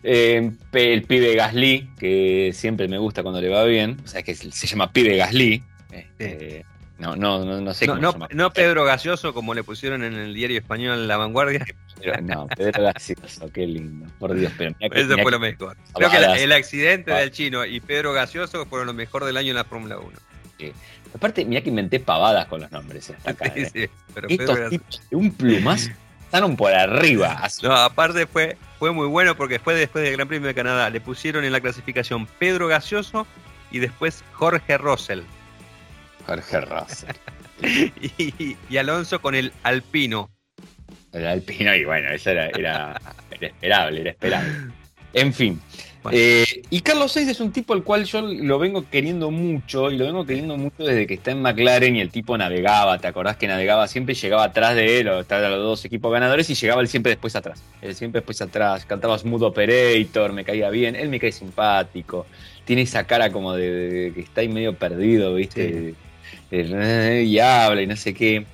Eh, el pibe Gasly, que siempre me gusta cuando le va bien, o sea, que se llama pibe Gasly. no, no, no, no sé cómo no, no Pedro Gaseoso, como le pusieron en el diario español La Vanguardia. No, Pedro Gaseoso, qué lindo. Por Dios, pero Eso fue lo mejor. Creo que el accidente del chino y Pedro Gaseoso fueron lo mejor del año en la Fórmula 1. Aparte, mira que inventé pavadas con los nombres. Acá, sí, ¿eh? pero Estos tipos de un plumas estaban por arriba. No, aparte fue, fue muy bueno porque fue después del Gran Premio de Canadá. Le pusieron en la clasificación Pedro Gaseoso y después Jorge Russell. Jorge Russell. y Alonso con el Alpino. El alpino, y bueno, eso era, era, esperable, era esperable. En fin, Eh, y Carlos Sainz es un tipo al cual yo lo vengo queriendo mucho y lo vengo queriendo mucho desde que está en McLaren y el tipo navegaba, ¿te acordás que navegaba siempre llegaba atrás de él o estaba los dos equipos ganadores y llegaba él siempre después atrás? Él siempre después atrás, cantaba Smooth Operator, me caía bien, él me cae simpático, tiene esa cara como de, que está ahí medio perdido, ¿viste? y habla y no sé qué.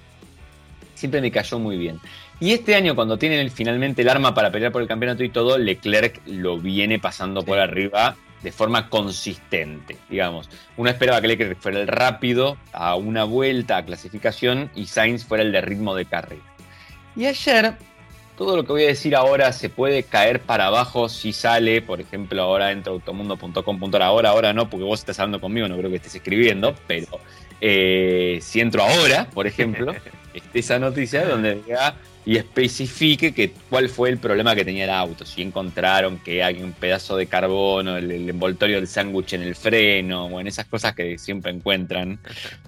Siempre me cayó muy bien. Y este año, cuando tienen finalmente el arma para pelear por el campeonato y todo, Leclerc lo viene pasando por arriba de forma consistente, digamos. Uno esperaba que Leclerc fuera el rápido a una vuelta a clasificación y Sainz fuera el de ritmo de carrera. Y ayer, todo lo que voy a decir ahora se puede caer para abajo si sale, por ejemplo, ahora entra automundo.com.ar, ahora, ahora no, porque vos estás hablando conmigo, no creo que estés escribiendo, pero eh, si entro ahora, por ejemplo, esa noticia donde diga y especifique que, cuál fue el problema que tenía el auto. Si encontraron que hay un pedazo de carbono, el, envoltorio del sándwich en el freno, o en esas cosas que siempre encuentran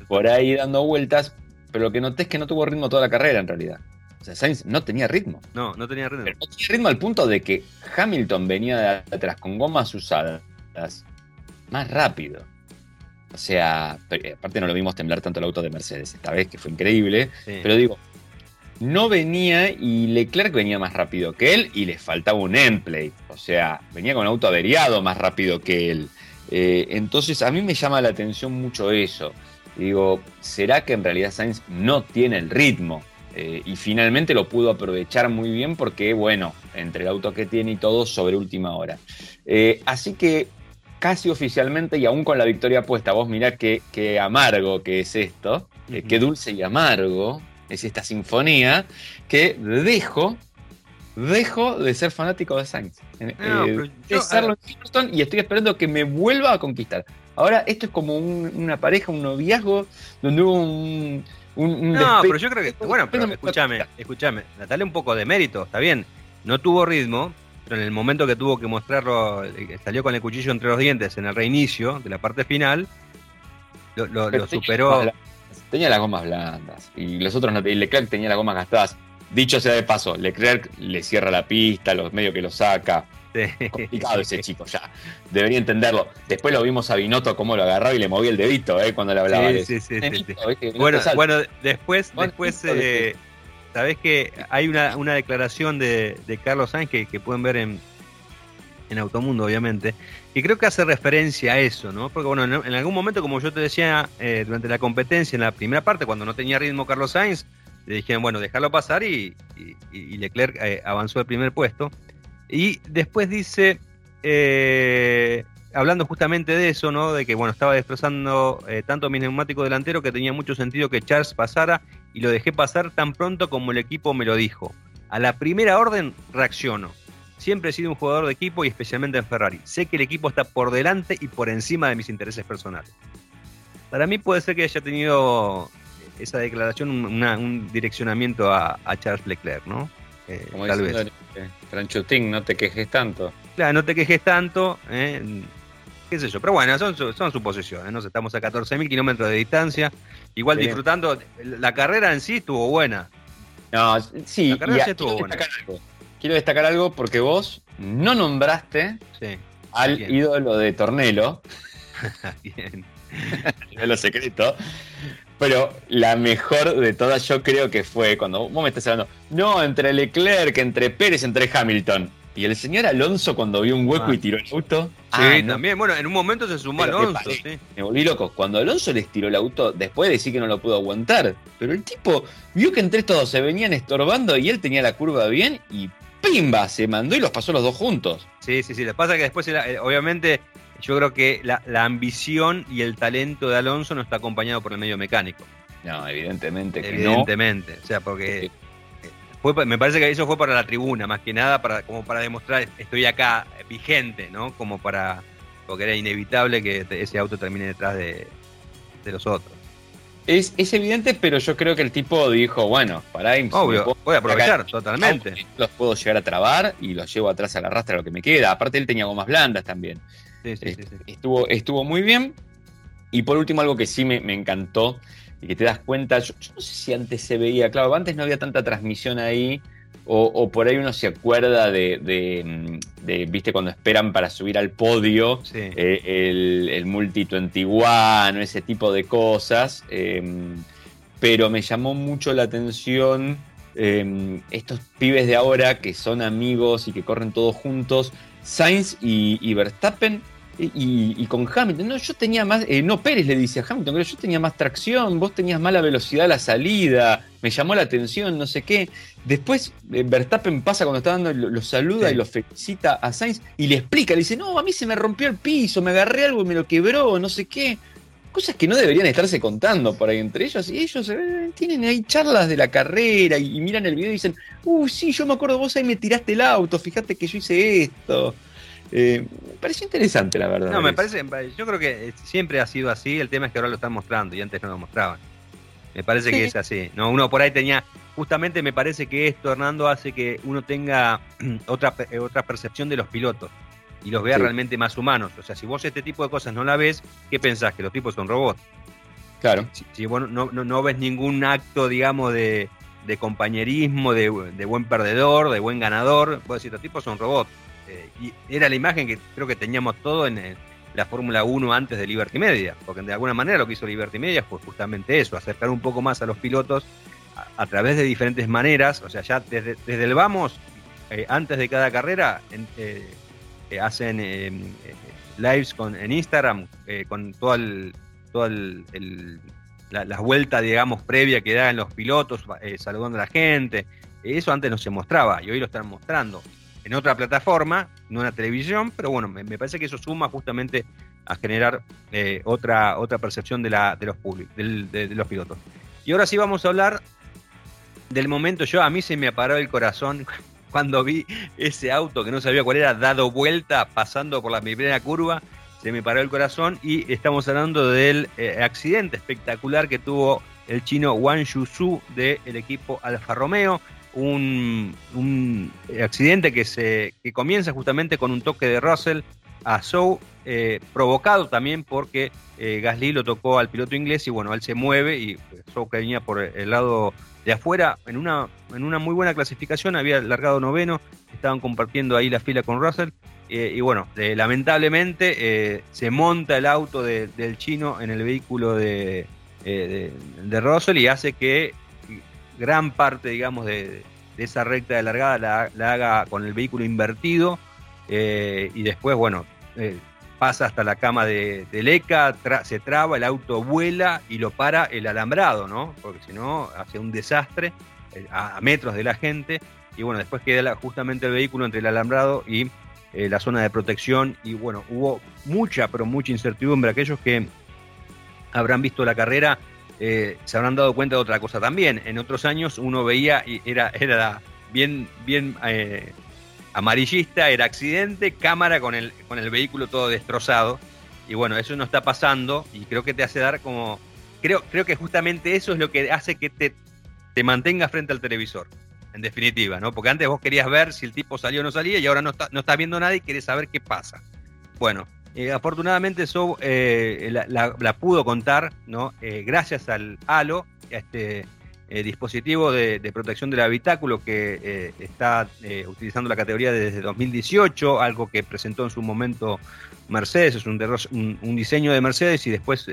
por ahí dando vueltas. Pero lo que noté es que no tuvo ritmo toda la carrera en realidad. O sea, Sainz no tenía ritmo. No, no tenía ritmo. no tenía ritmo al punto de que Hamilton venía de atrás con gomas usadas más rápido. O sea, aparte no lo vimos temblar tanto el auto de Mercedes esta vez, que fue increíble. Pero digo, no venía y Leclerc venía más rápido que él y le faltaba un endplate. O sea, venía con auto averiado más rápido que él. Eh, entonces a mí me llama la atención mucho eso. Digo, ¿será que en realidad Sainz no tiene el ritmo? Eh, y finalmente lo pudo aprovechar muy bien porque, bueno, entre el auto que tiene y todo, sobre última hora. Eh, así que casi oficialmente y aún con la victoria puesta, vos mirá qué, amargo que es esto, qué dulce y amargo es esta sinfonía que dejo, dejo de ser fanático de Sainz. Eh, y estoy esperando que me vuelva a conquistar. Ahora, esto es como una pareja, un noviazgo, donde hubo un. no, pero yo creo que. Bueno, pero escúchame, escúchame. Dale un poco de mérito, está bien. No tuvo ritmo, pero en el momento que tuvo que mostrarlo, eh, salió con el cuchillo entre los dientes en el reinicio de la parte final, lo superó. Tenía las gomas blandas. Y los otros no. Y Leclerc tenía las gomas gastadas. Dicho sea de paso, Leclerc le cierra la pista, los medios que lo saca. Complicado ese chico, ya. Debería entenderlo. Después lo vimos a Binotto cómo lo agarraba y le movía el dedito, ¿eh? Cuando le hablaba. Sí, sí, sí, bueno, bueno, después, después eh, sabés que hay una, una declaración de, de Carlos Sainz que, que pueden ver en, en Automundo, obviamente, y creo que hace referencia a eso, ¿no? Porque, bueno, en, algún momento, como yo te decía, eh, durante la competencia, en la primera parte, cuando no tenía ritmo Carlos Sainz, le dijeron, bueno, dejarlo pasar y, Leclerc eh, avanzó al primer puesto. Y después dice, eh, hablando justamente de eso, ¿no? De que, bueno, estaba destrozando tanto mi neumático delantero que tenía mucho sentido que Charles pasara y lo dejé pasar tan pronto como el equipo me lo dijo. A la primera orden reacciono Siempre he sido un jugador de equipo y especialmente en Ferrari. Sé que el equipo está por delante y por encima de mis intereses personales. Para mí puede ser que haya tenido esa declaración un direccionamiento a, Charles Leclerc, ¿no? Eh, Como tal vez. Franchutín, no te quejes tanto. Claro, no te quejes tanto. Eh, qué sé yo. Pero bueno, son, son suposiciones. ¿no? Estamos a 14.000 kilómetros de distancia. Igual disfrutando. La carrera en sí estuvo buena. No, sí. La carrera sí estuvo buena quiero destacar algo porque vos no nombraste al ídolo de Tornelo. Bien. lo secreto. Pero la mejor de todas yo creo que fue cuando vos me estás hablando, no, entre Leclerc, entre Pérez, entre Hamilton. Y el señor Alonso cuando vio un hueco y tiró el auto. Sí, ah, también. Bueno, en un momento se sumó Alonso. Me volví loco. Cuando Alonso les tiró el auto, después de decir que no lo pudo aguantar. Pero el tipo vio que entre todos se venían estorbando y él tenía la curva bien y ¡pimba! Se mandó y los pasó los dos juntos. Sí, sí, sí. Lo que pasa es que después, eh, obviamente, yo creo que la, ambición y el talento de Alonso no está acompañado por el medio mecánico. No, evidentemente que Evidentemente. O sea, porque fue, me parece que eso fue para la tribuna, más que nada, para, como para demostrar estoy acá vigente, ¿no? Como para. Porque era inevitable que ese auto termine detrás de los otros. Es, evidente, pero yo creo que el tipo dijo, bueno, para Obvio, voy a aprovechar totalmente. Los puedo llegar a trabar y los llevo atrás a la rastra lo que me queda. Aparte él tenía gomas blandas también. Sí, sí, sí, estuvo, estuvo muy bien. Y por último, algo que sí me, encantó y que te das cuenta, yo, no sé si antes se veía, claro, antes no había tanta transmisión ahí, O, por ahí uno se acuerda de, viste, cuando esperan para subir al podio eh, el, el Multi 21, ese tipo de cosas. Em, pero me llamó mucho la atención em, estos pibes de ahora que son amigos y que corren todos juntos. Sainz y Verstappen y, con Hamilton, no, yo tenía más, eh, no, Pérez le dice a Hamilton, pero yo tenía más tracción, vos tenías mala velocidad a la salida, me llamó la atención, no sé qué. Después eh, Verstappen pasa cuando está dando, lo, saluda y lo felicita a Sainz y le explica, le dice, no, a mí se me rompió el piso, me agarré algo y me lo quebró, no sé qué. Cosas que no deberían estarse contando por ahí entre ellos. Y ellos eh, tienen ahí charlas de la carrera y, y, miran el video y dicen, uh, sí, yo me acuerdo, vos ahí me tiraste el auto, fíjate que yo hice esto. Eh, me pareció interesante, la verdad. No, me parece, yo creo que eh, siempre ha sido así, el tema es que ahora lo están mostrando y antes no lo mostraban. Me parece que es así. No, uno por ahí tenía, justamente me parece que esto, Hernando, hace que uno tenga otra, eh, otra percepción de los pilotos y los vea realmente más humanos. O sea, si vos este tipo de cosas no la ves, ¿qué pensás? Que los tipos son robots. Claro. Si, vos no, no, ves ningún acto, digamos, de, compañerismo, de, de, buen perdedor, de buen ganador, vos decís, los tipos son robots. Eh, y era la imagen que creo que teníamos todo en la Fórmula 1 antes de Liberty Media, porque de alguna manera lo que hizo Liberty Media fue justamente eso, acercar un poco más a los pilotos a, través de diferentes maneras, o sea, ya desde, el vamos, eh, antes de cada carrera, eh, hacen lives con, en Instagram con toda el, toda la, vuelta, digamos, previa que dan los pilotos, saludando a la gente. Eso antes no se mostraba y hoy lo están mostrando en otra plataforma, no en la televisión, pero bueno, me, parece que eso suma justamente a generar eh, otra, otra percepción de, la, de, los públicos, de, los pilotos. Y ahora sí vamos a hablar del momento, yo a mí se me apagó el corazón cuando vi ese auto que no sabía cuál era, dado vuelta, pasando por la primera curva, se me paró el corazón y estamos hablando del eh, accidente espectacular que tuvo el chino Wang Yusu del equipo Alfa Romeo un, accidente que, se, que comienza justamente con un toque de Russell a Zhou, eh, provocado también porque eh, Gasly lo tocó al piloto inglés y bueno, él se mueve y Zhou que venía por el lado de afuera. En una, en una muy buena clasificación, había largado noveno, estaban compartiendo ahí la fila con Russell eh, y bueno, lamentablemente se monta el auto del chino en el vehículo de, de Russell y hace que gran parte, digamos, de, esa recta de largada la, haga con el vehículo invertido eh, y después, bueno, eh, pasa hasta la cama de, Leca, se traba, el auto vuela y lo para el alambrado, ¿no? Porque si no, hace un desastre eh, a, metros de la gente y bueno, después queda justamente el vehículo entre el alambrado y la zona de protección y bueno, hubo mucha, pero mucha incertidumbre. Aquellos que habrán visto la carrera eh, se habrán dado cuenta de otra cosa también. En otros años uno veía y era, era bien, bien eh, amarillista, era accidente, cámara con el, con el vehículo todo destrozado. Y bueno, eso no está pasando y creo que te hace dar como... Creo, creo que justamente eso es lo que hace que te, te mantengas frente al televisor, en definitiva, ¿no? Porque antes vos querías ver si el tipo salió o no salía y ahora no, está, no estás viendo nada y querés saber qué pasa. Bueno, eh, afortunadamente eso eh, la, pudo contar. Eh, gracias al halo, este dispositivo de, protección del habitáculo que está utilizando la categoría desde 2018, algo que presentó en su momento Mercedes, es un, un, diseño de Mercedes y después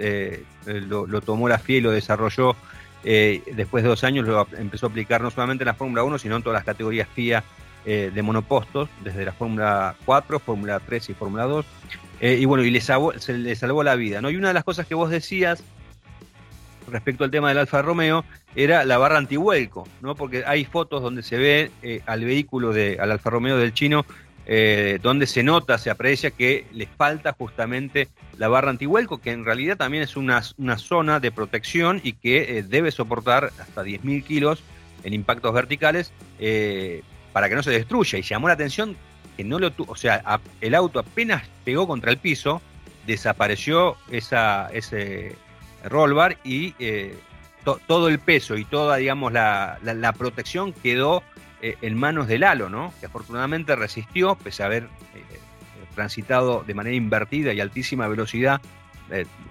lo, tomó la FIA y lo desarrolló. después de dos años lo empezó a aplicar no solamente en la Fórmula 1, sino en todas las categorías FIA de monopostos, desde la Fórmula 4, Fórmula 3 y Fórmula 2. Eh, y bueno, y le salvó, se le salvó la vida, ¿no? Y una de las cosas que vos decías respecto al tema del Alfa Romeo era la barra antihuelco, ¿no? Porque hay fotos donde se ve eh, al vehículo de, al Alfa Romeo del chino, eh, donde se nota, se aprecia que le falta justamente la barra antihuelco, que en realidad también es una, una zona de protección y que debe soportar hasta 10.000 kilos en impactos verticales para que no se destruya. Y llamó la atención que no lo tuvo, o sea, el auto apenas pegó contra el piso, desapareció esa, ese roll bar y eh, todo el peso y toda, digamos, la, protección quedó eh, en manos del halo, ¿no? Que afortunadamente resistió, pese a haber eh, transitado de manera invertida y altísima velocidad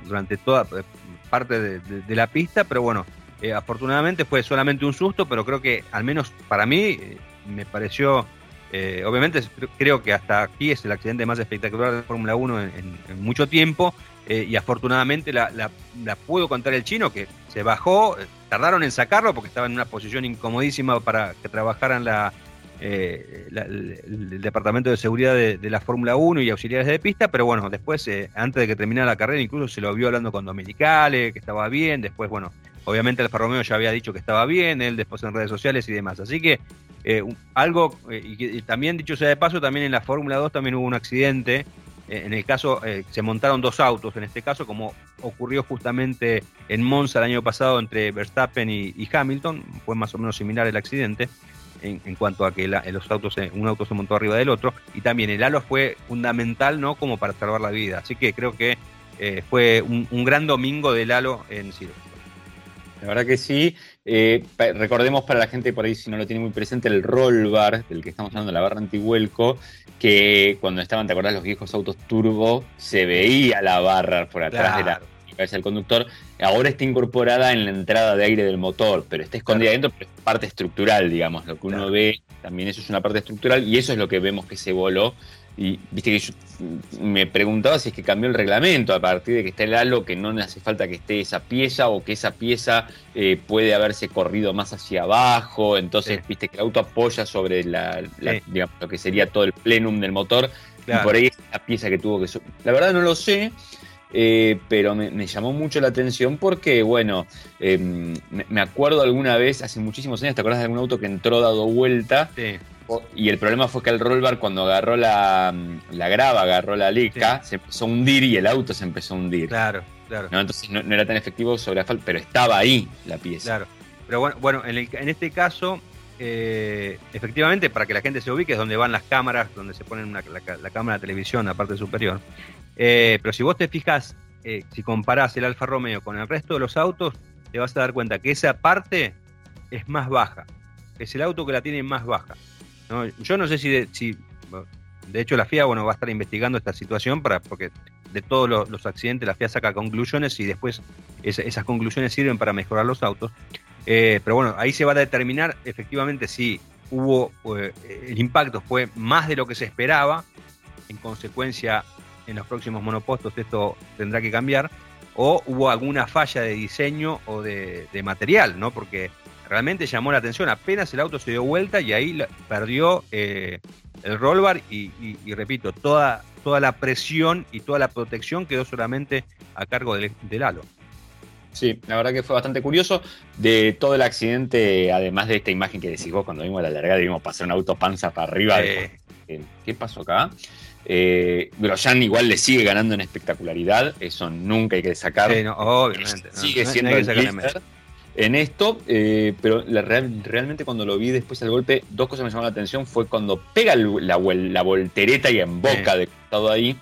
durante toda parte de, la pista, pero bueno, afortunadamente fue solamente un susto, pero creo que al menos para mí me pareció, eh, obviamente creo que hasta aquí es el accidente más espectacular de Fórmula 1 en, mucho tiempo, eh, y afortunadamente la, la, puedo contar el chino, que se bajó, tardaron en sacarlo porque estaba en una posición incomodísima para que trabajaran la, eh, el, departamento de seguridad de, la Fórmula 1 y auxiliares de pista, pero bueno, después, eh, antes de que terminara la carrera, incluso se lo vio hablando con Dominicale, que estaba bien, después, bueno, obviamente Alfa Romeo ya había dicho que estaba bien, él después en redes sociales y demás, así que eh, algo, y, también dicho sea de paso, también en la Fórmula 2 también hubo un accidente, en el caso, se montaron dos autos, en este caso, como ocurrió justamente en Monza el año pasado entre Verstappen y Hamilton, fue más o menos similar el accidente, en, cuanto a que los autos, un auto se montó arriba del otro, y también el halo fue fundamental, ¿no? Como para salvar la vida. Así que creo que eh, fue un, gran domingo del halo en Silverstone. La verdad que sí. Eh, recordemos para la gente por ahí, si no lo tiene muy presente, el roll bar, del que estamos hablando, la barra antihuelco, que cuando estaban, ¿te acordás? Los viejos autos turbo, se veía la barra por atrás de la cabeza del conductor. Ahora está incorporada en la entrada de aire del motor, pero está escondida adentro, pero es parte estructural, digamos. Lo que uno ve, también eso es una parte estructural, y eso es lo que vemos que se voló. Y viste que yo me preguntaba si es que cambió el reglamento a partir de que está el halo, que no hace falta que esté esa pieza o que esa pieza eh, puede haberse corrido más hacia abajo. Entonces, viste que el auto apoya sobre la, digamos, lo que sería todo el plenum del motor. Y por ahí es la pieza que tuvo que. La verdad no lo sé. Eh, pero me, llamó mucho la atención porque, bueno, em, me, acuerdo alguna vez, hace muchísimos años, ¿te acuerdas de algún auto que entró dado vuelta? Y el problema fue que el rollbar cuando agarró la, la grava, agarró la lica, se empezó a hundir y el auto se empezó a hundir. Claro, claro. Entonces no, era tan efectivo sobre asfalto, pero estaba ahí la pieza. Claro. Pero bueno, bueno en, en este caso, eh, efectivamente, para que la gente se ubique, es donde van las cámaras, donde se ponen la, cámara de televisión, la parte superior. Eh, pero si vos te fijas, eh, si comparás el Alfa Romeo con el resto de los autos, te vas a dar cuenta que esa parte es más baja. Es el auto que la tiene más baja. Yo no sé si de, si de, hecho la FIA bueno, va a estar investigando esta situación para, porque de todos los, accidentes la FIA saca conclusiones y después esas conclusiones sirven para mejorar los autos. Eh, pero bueno, ahí se va a determinar efectivamente si hubo, eh, el impacto fue más de lo que se esperaba, en consecuencia en los próximos monopostos esto tendrá que cambiar, o hubo alguna falla de diseño o de, material, ¿no? Porque realmente llamó la atención, apenas el auto se dio vuelta y ahí perdió eh, el rollbar y, y, repito, toda, toda la presión y toda la protección quedó solamente a cargo del halo. Sí, la verdad que fue bastante curioso. De todo el accidente, además de esta imagen que decís vos, cuando vimos la largada, vimos pasar un auto panza para arriba. ¿Qué pasó acá? Eh, Grosjean igual le sigue ganando en espectacularidad, eso nunca hay que sacar. obviamente. Sigue siendo el líder en esto, eh, pero realmente cuando lo vi después del golpe, dos cosas me llamaron la atención. Fue cuando pega la, la voltereta y en boca de todo ahí.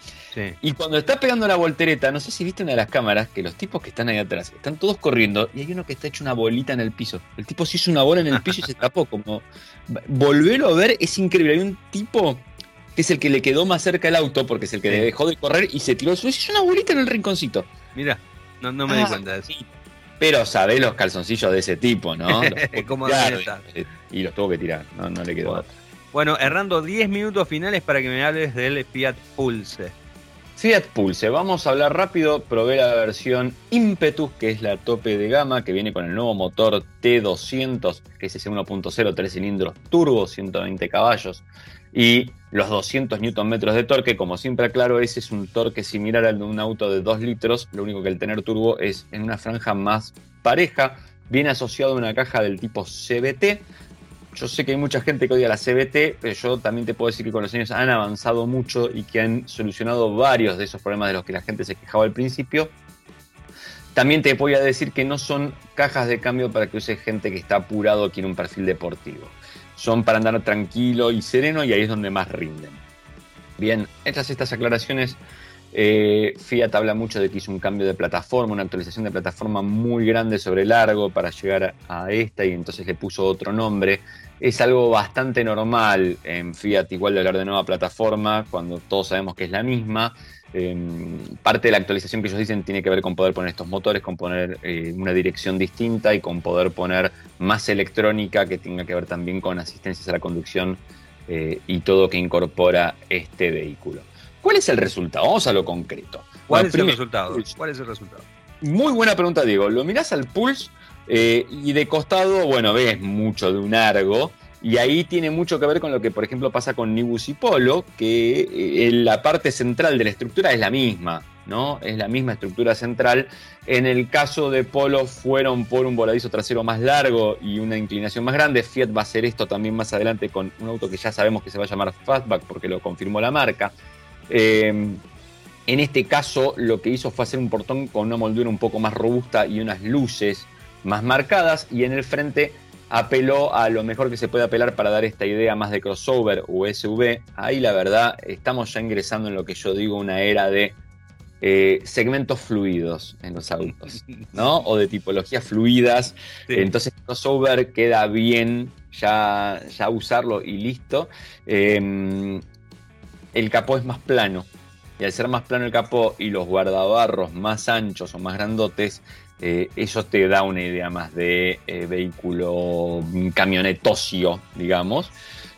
Y cuando está pegando la voltereta, no sé si viste una de las cámaras, que los tipos que están ahí atrás están todos corriendo y hay uno que está hecho una bolita en el piso. El tipo se hizo una bola en el piso y se tapó. Como volverlo a ver es increíble. Hay un tipo que es el que le quedó más cerca el auto porque es el que dejó de correr y se tiró suelo y hizo una bolita en el rinconcito. Mira, no, me di ah, cuenta de eso. Pero sabe los calzoncillos de ese tipo, ¿no? ¿Cómo y los tuvo que tirar, no, le quedó. Bueno, errando 10 minutos finales para que me hables del Fiat Pulse. Fiat Pulse, vamos a hablar rápido, probé la versión Impetus, que es la tope de gama, que viene con el nuevo motor T200, que es ese 1.0, 3 cilindros turbo, 120 caballos, y los 200 Nm de torque, como siempre aclaro, ese es un torque similar al de un auto de 2 litros, lo único que el tener turbo es en una franja más pareja, viene asociado a una caja del tipo CBT, yo sé que hay mucha gente que odia la CBT, pero yo también te puedo decir que con los años han avanzado mucho y que han solucionado varios de esos problemas de los que la gente se quejaba al principio. También te voy a decir que no son cajas de cambio para que use gente que está apurado o quiere un perfil deportivo. Son para andar tranquilo y sereno y ahí es donde más rinden. Bien, hechas estas aclaraciones, Eh, Fiat habla mucho de que hizo un cambio de plataforma, una actualización de plataforma muy grande sobre largo para llegar a esta y entonces le puso otro nombre. Es algo bastante normal en Fiat igual de hablar de nueva plataforma cuando todos sabemos que es la misma. Em, parte de la actualización que ellos dicen tiene que ver con poder poner estos motores, con poner eh, una dirección distinta y con poder poner más electrónica que tenga que ver también con asistencias a la conducción eh, y todo que incorpora este vehículo. ¿Cuál es el resultado? Vamos a lo concreto. ¿Cuál es el resultado? ¿Cuál es el resultado? Muy buena pregunta, Diego. Lo mirás al Pulse eh, y de costado, bueno, ves mucho de un Argo. Y ahí tiene mucho que ver con lo que, por ejemplo, pasa con Nibus y Polo, que eh, la parte central de la estructura es la misma, ¿no? Es la misma estructura central. En el caso de Polo fueron por un voladizo trasero más largo y una inclinación más grande. Fiat va a hacer esto también más adelante con un auto que ya sabemos que se va a llamar Fastback porque lo confirmó la marca. Em, en este caso, lo que hizo fue hacer un portón con una moldura un poco más robusta y unas luces más marcadas. Y en el frente apeló a lo mejor que se puede apelar para dar esta idea más de crossover o SUV. Ahí la verdad, estamos ya ingresando en lo que yo digo una era de eh, segmentos fluidos en los autos, ¿no? O de tipologías fluidas. Entonces, crossover queda bien ya, ya usarlo y listo. Em, el capó es más plano. Y al ser más plano el capó y los guardabarros más anchos o más grandotes, eh, eso te da una idea más de eh, vehículo camionetosio, digamos.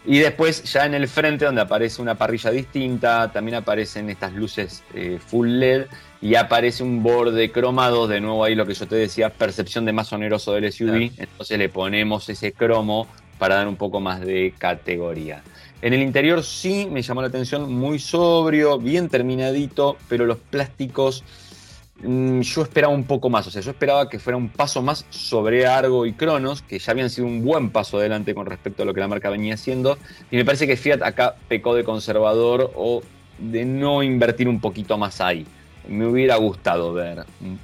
Y después ya en el frente donde aparece una parrilla distinta, también aparecen estas luces eh, full LED y aparece un borde cromado, de nuevo ahí lo que yo te decía, percepción de más oneroso del SUV, entonces le ponemos ese cromo para dar un poco más de categoría. En el interior sí me llamó la atención, muy sobrio, bien terminadito, pero los plásticos mm, yo esperaba un poco más, o sea, yo esperaba que fuera un paso más sobre Argo y Cronos, que ya habían sido un buen paso adelante con respecto a lo que la marca venía haciendo, y me parece que Fiat acá pecó de conservador o de no invertir un poquito más ahí. Me hubiera gustado ver un,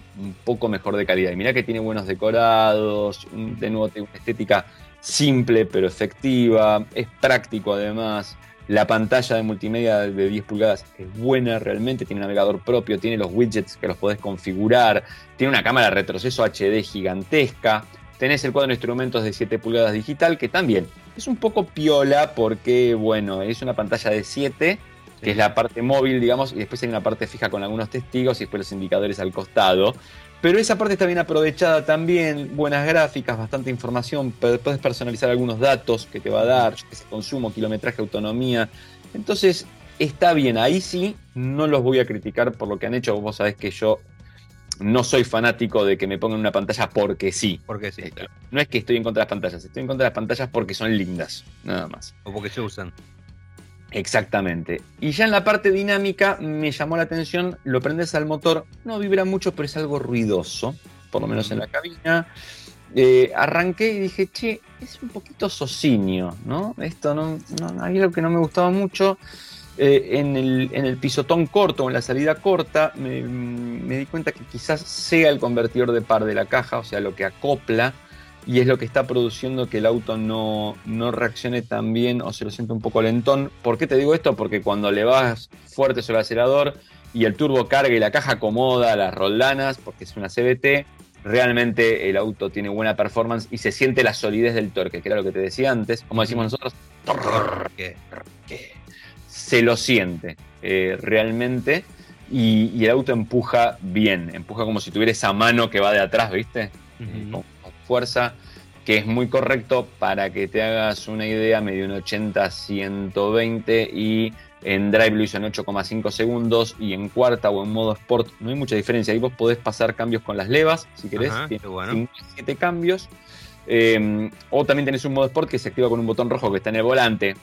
poco mejor de calidad. Y mirá que tiene buenos decorados, de nuevo tiene una estética simple pero efectiva, es práctico además. La pantalla de multimedia de 10 pulgadas es buena realmente, tiene un navegador propio, tiene los widgets que los podés configurar, tiene una cámara de retroceso HD gigantesca, tenés el cuadro de instrumentos de 7 pulgadas digital que también es un poco piola porque, bueno, es una pantalla de 7 que es la parte móvil, digamos, y después hay una parte fija con algunos testigos y después los indicadores al costado. Pero esa parte está bien aprovechada también, buenas gráficas, bastante información, puedes personalizar algunos datos que te va a dar, ese consumo, kilometraje, autonomía. Entonces, está bien, ahí sí, no los voy a criticar por lo que han hecho, vos sabés que yo no soy fanático de que me pongan una pantalla porque sí. Porque sí. No es que estoy en contra de las pantallas, estoy en contra de las pantallas porque son lindas, nada más. O porque se usan. Exactamente. Y ya en la parte dinámica me llamó la atención, lo prendes al motor, no vibra mucho, pero es algo ruidoso, por lo menos en la cabina. Eh, arranqué y dije, che, es un poquito socinio, ¿no? Esto no, no había algo que no me gustaba mucho. Eh, en, el, en, el, pisotón corto, en la salida corta, me, me, di cuenta que quizás sea el convertidor de par de la caja, o sea, lo que acopla y es lo que está produciendo que el auto no, reaccione tan bien o se lo siente un poco lentón. ¿Por qué te digo esto? Porque cuando le vas fuerte sobre el acelerador y el turbo carga y la caja acomoda las roldanas, porque es una CBT, realmente el auto tiene buena performance y se siente la solidez del torque, que era lo que te decía antes. Como decimos nosotros, se lo siente eh, realmente. Y, el auto empuja bien, empuja como si tuviera esa mano que va de atrás, ¿viste? Fuerza, que es muy correcto para que te hagas una idea, medio un 80 120 y en Drive lo hizo en 8,5 segundos y en cuarta o en modo Sport no hay mucha diferencia. Ahí vos podés pasar cambios con las levas, si querés. 7 cambios. Eh, o también tenés un modo Sport que se activa con un botón rojo que está en el volante.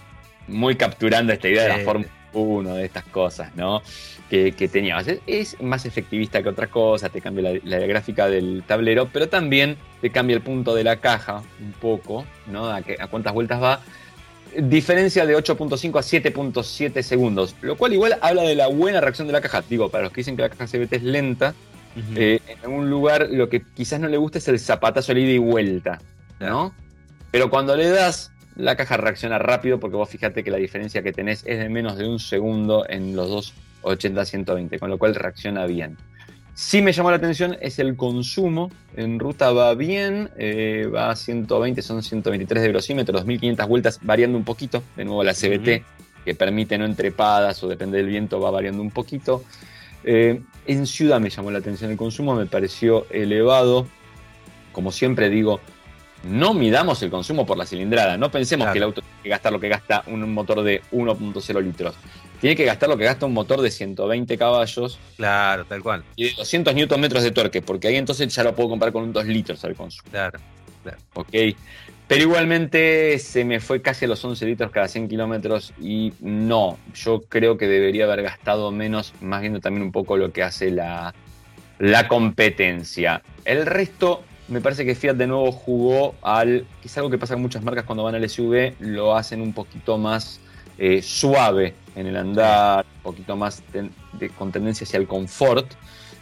Muy capturando esta idea de la Fórmula 1, de estas cosas, ¿no? Que, que teníamos. Es, más efectivista que otra cosa, te cambia la, gráfica del tablero, pero también te cambia el punto de la caja un poco, ¿no? A, a cuántas vueltas va. Diferencia de 8.5 a 7.7 segundos, lo cual igual habla de la buena reacción de la caja. Digo, para los que dicen que la caja CBT es lenta, eh, en algún lugar lo que quizás no le gusta es el zapatazo de ida y vuelta, ¿no? Pero cuando le das la caja reacciona rápido porque vos fíjate que la diferencia que tenés es de menos de un segundo en los dos 80-120, con lo cual reacciona bien. Sí me llamó la atención es el consumo. En ruta va bien, eh, va a 120, son 123 de velocímetro, 2500 vueltas, variando un poquito. De nuevo la CBT, que permite no entrepadas o depende del viento, va variando un poquito. Eh, en ciudad me llamó la atención el consumo, me pareció elevado. Como siempre digo, no midamos el consumo por la cilindrada. No pensemos que el auto tiene que gastar lo que gasta un motor de 1.0 litros. Tiene que gastar lo que gasta un motor de 120 caballos. Claro, tal cual. Y de 200 Nm de torque, porque ahí entonces ya lo puedo comprar con un 2 litros al consumo. Claro, claro. Ok. Pero igualmente se me fue casi a los 11 litros cada 100 kilómetros y no, yo creo que debería haber gastado menos, más viendo también un poco lo que hace la, la competencia. El resto me parece que Fiat de nuevo jugó al, que es algo que pasa con muchas marcas cuando van al SUV, lo hacen un poquito más eh, suave en el andar, un poquito más con tendencia hacia el confort.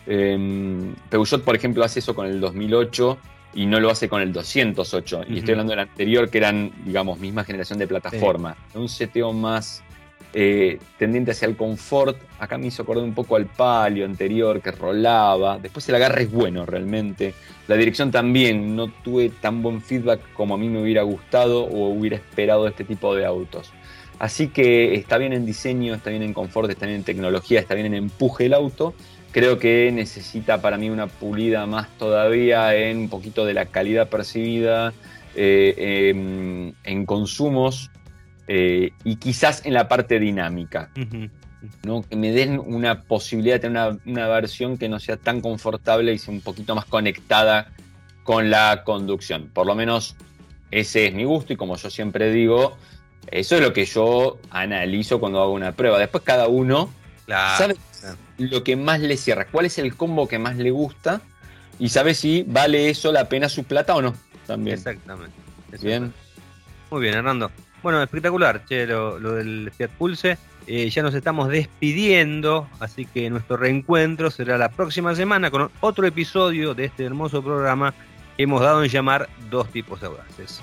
Eh, Peugeot, por ejemplo, hace eso con el 2008 y no lo hace con el 208. Y estoy hablando del anterior, que eran, digamos, misma generación de plataforma. Un seteo más eh, tendiente hacia el confort. Acá me hizo acordar un poco al palio anterior que rolaba. Después el agarre es bueno realmente. La dirección también. No tuve tan buen feedback como a mí me hubiera gustado o hubiera esperado este tipo de autos. Así que está bien en diseño, está bien en confort, está bien en tecnología, está bien en empuje el auto. Creo que necesita para mí una pulida más todavía en un poquito de la calidad percibida, eh, em, en consumos eh, y quizás en la parte dinámica. ¿no? Que me den una posibilidad de tener una, versión que no sea tan confortable y sea un poquito más conectada con la conducción. Por lo menos ese es mi gusto y como yo siempre digo, eso es lo que yo analizo cuando hago una prueba. Después cada uno sabe lo que más le cierra, cuál es el combo que más le gusta y sabe si vale eso la pena su plata o no. También. Exactamente. Bien. Muy bien, Hernando. Bueno, espectacular, che, lo, del Fiat Pulse. Eh, ya nos estamos despidiendo, así que nuestro reencuentro será la próxima semana con otro episodio de este hermoso programa que hemos dado en llamar Dos tipos de audaces.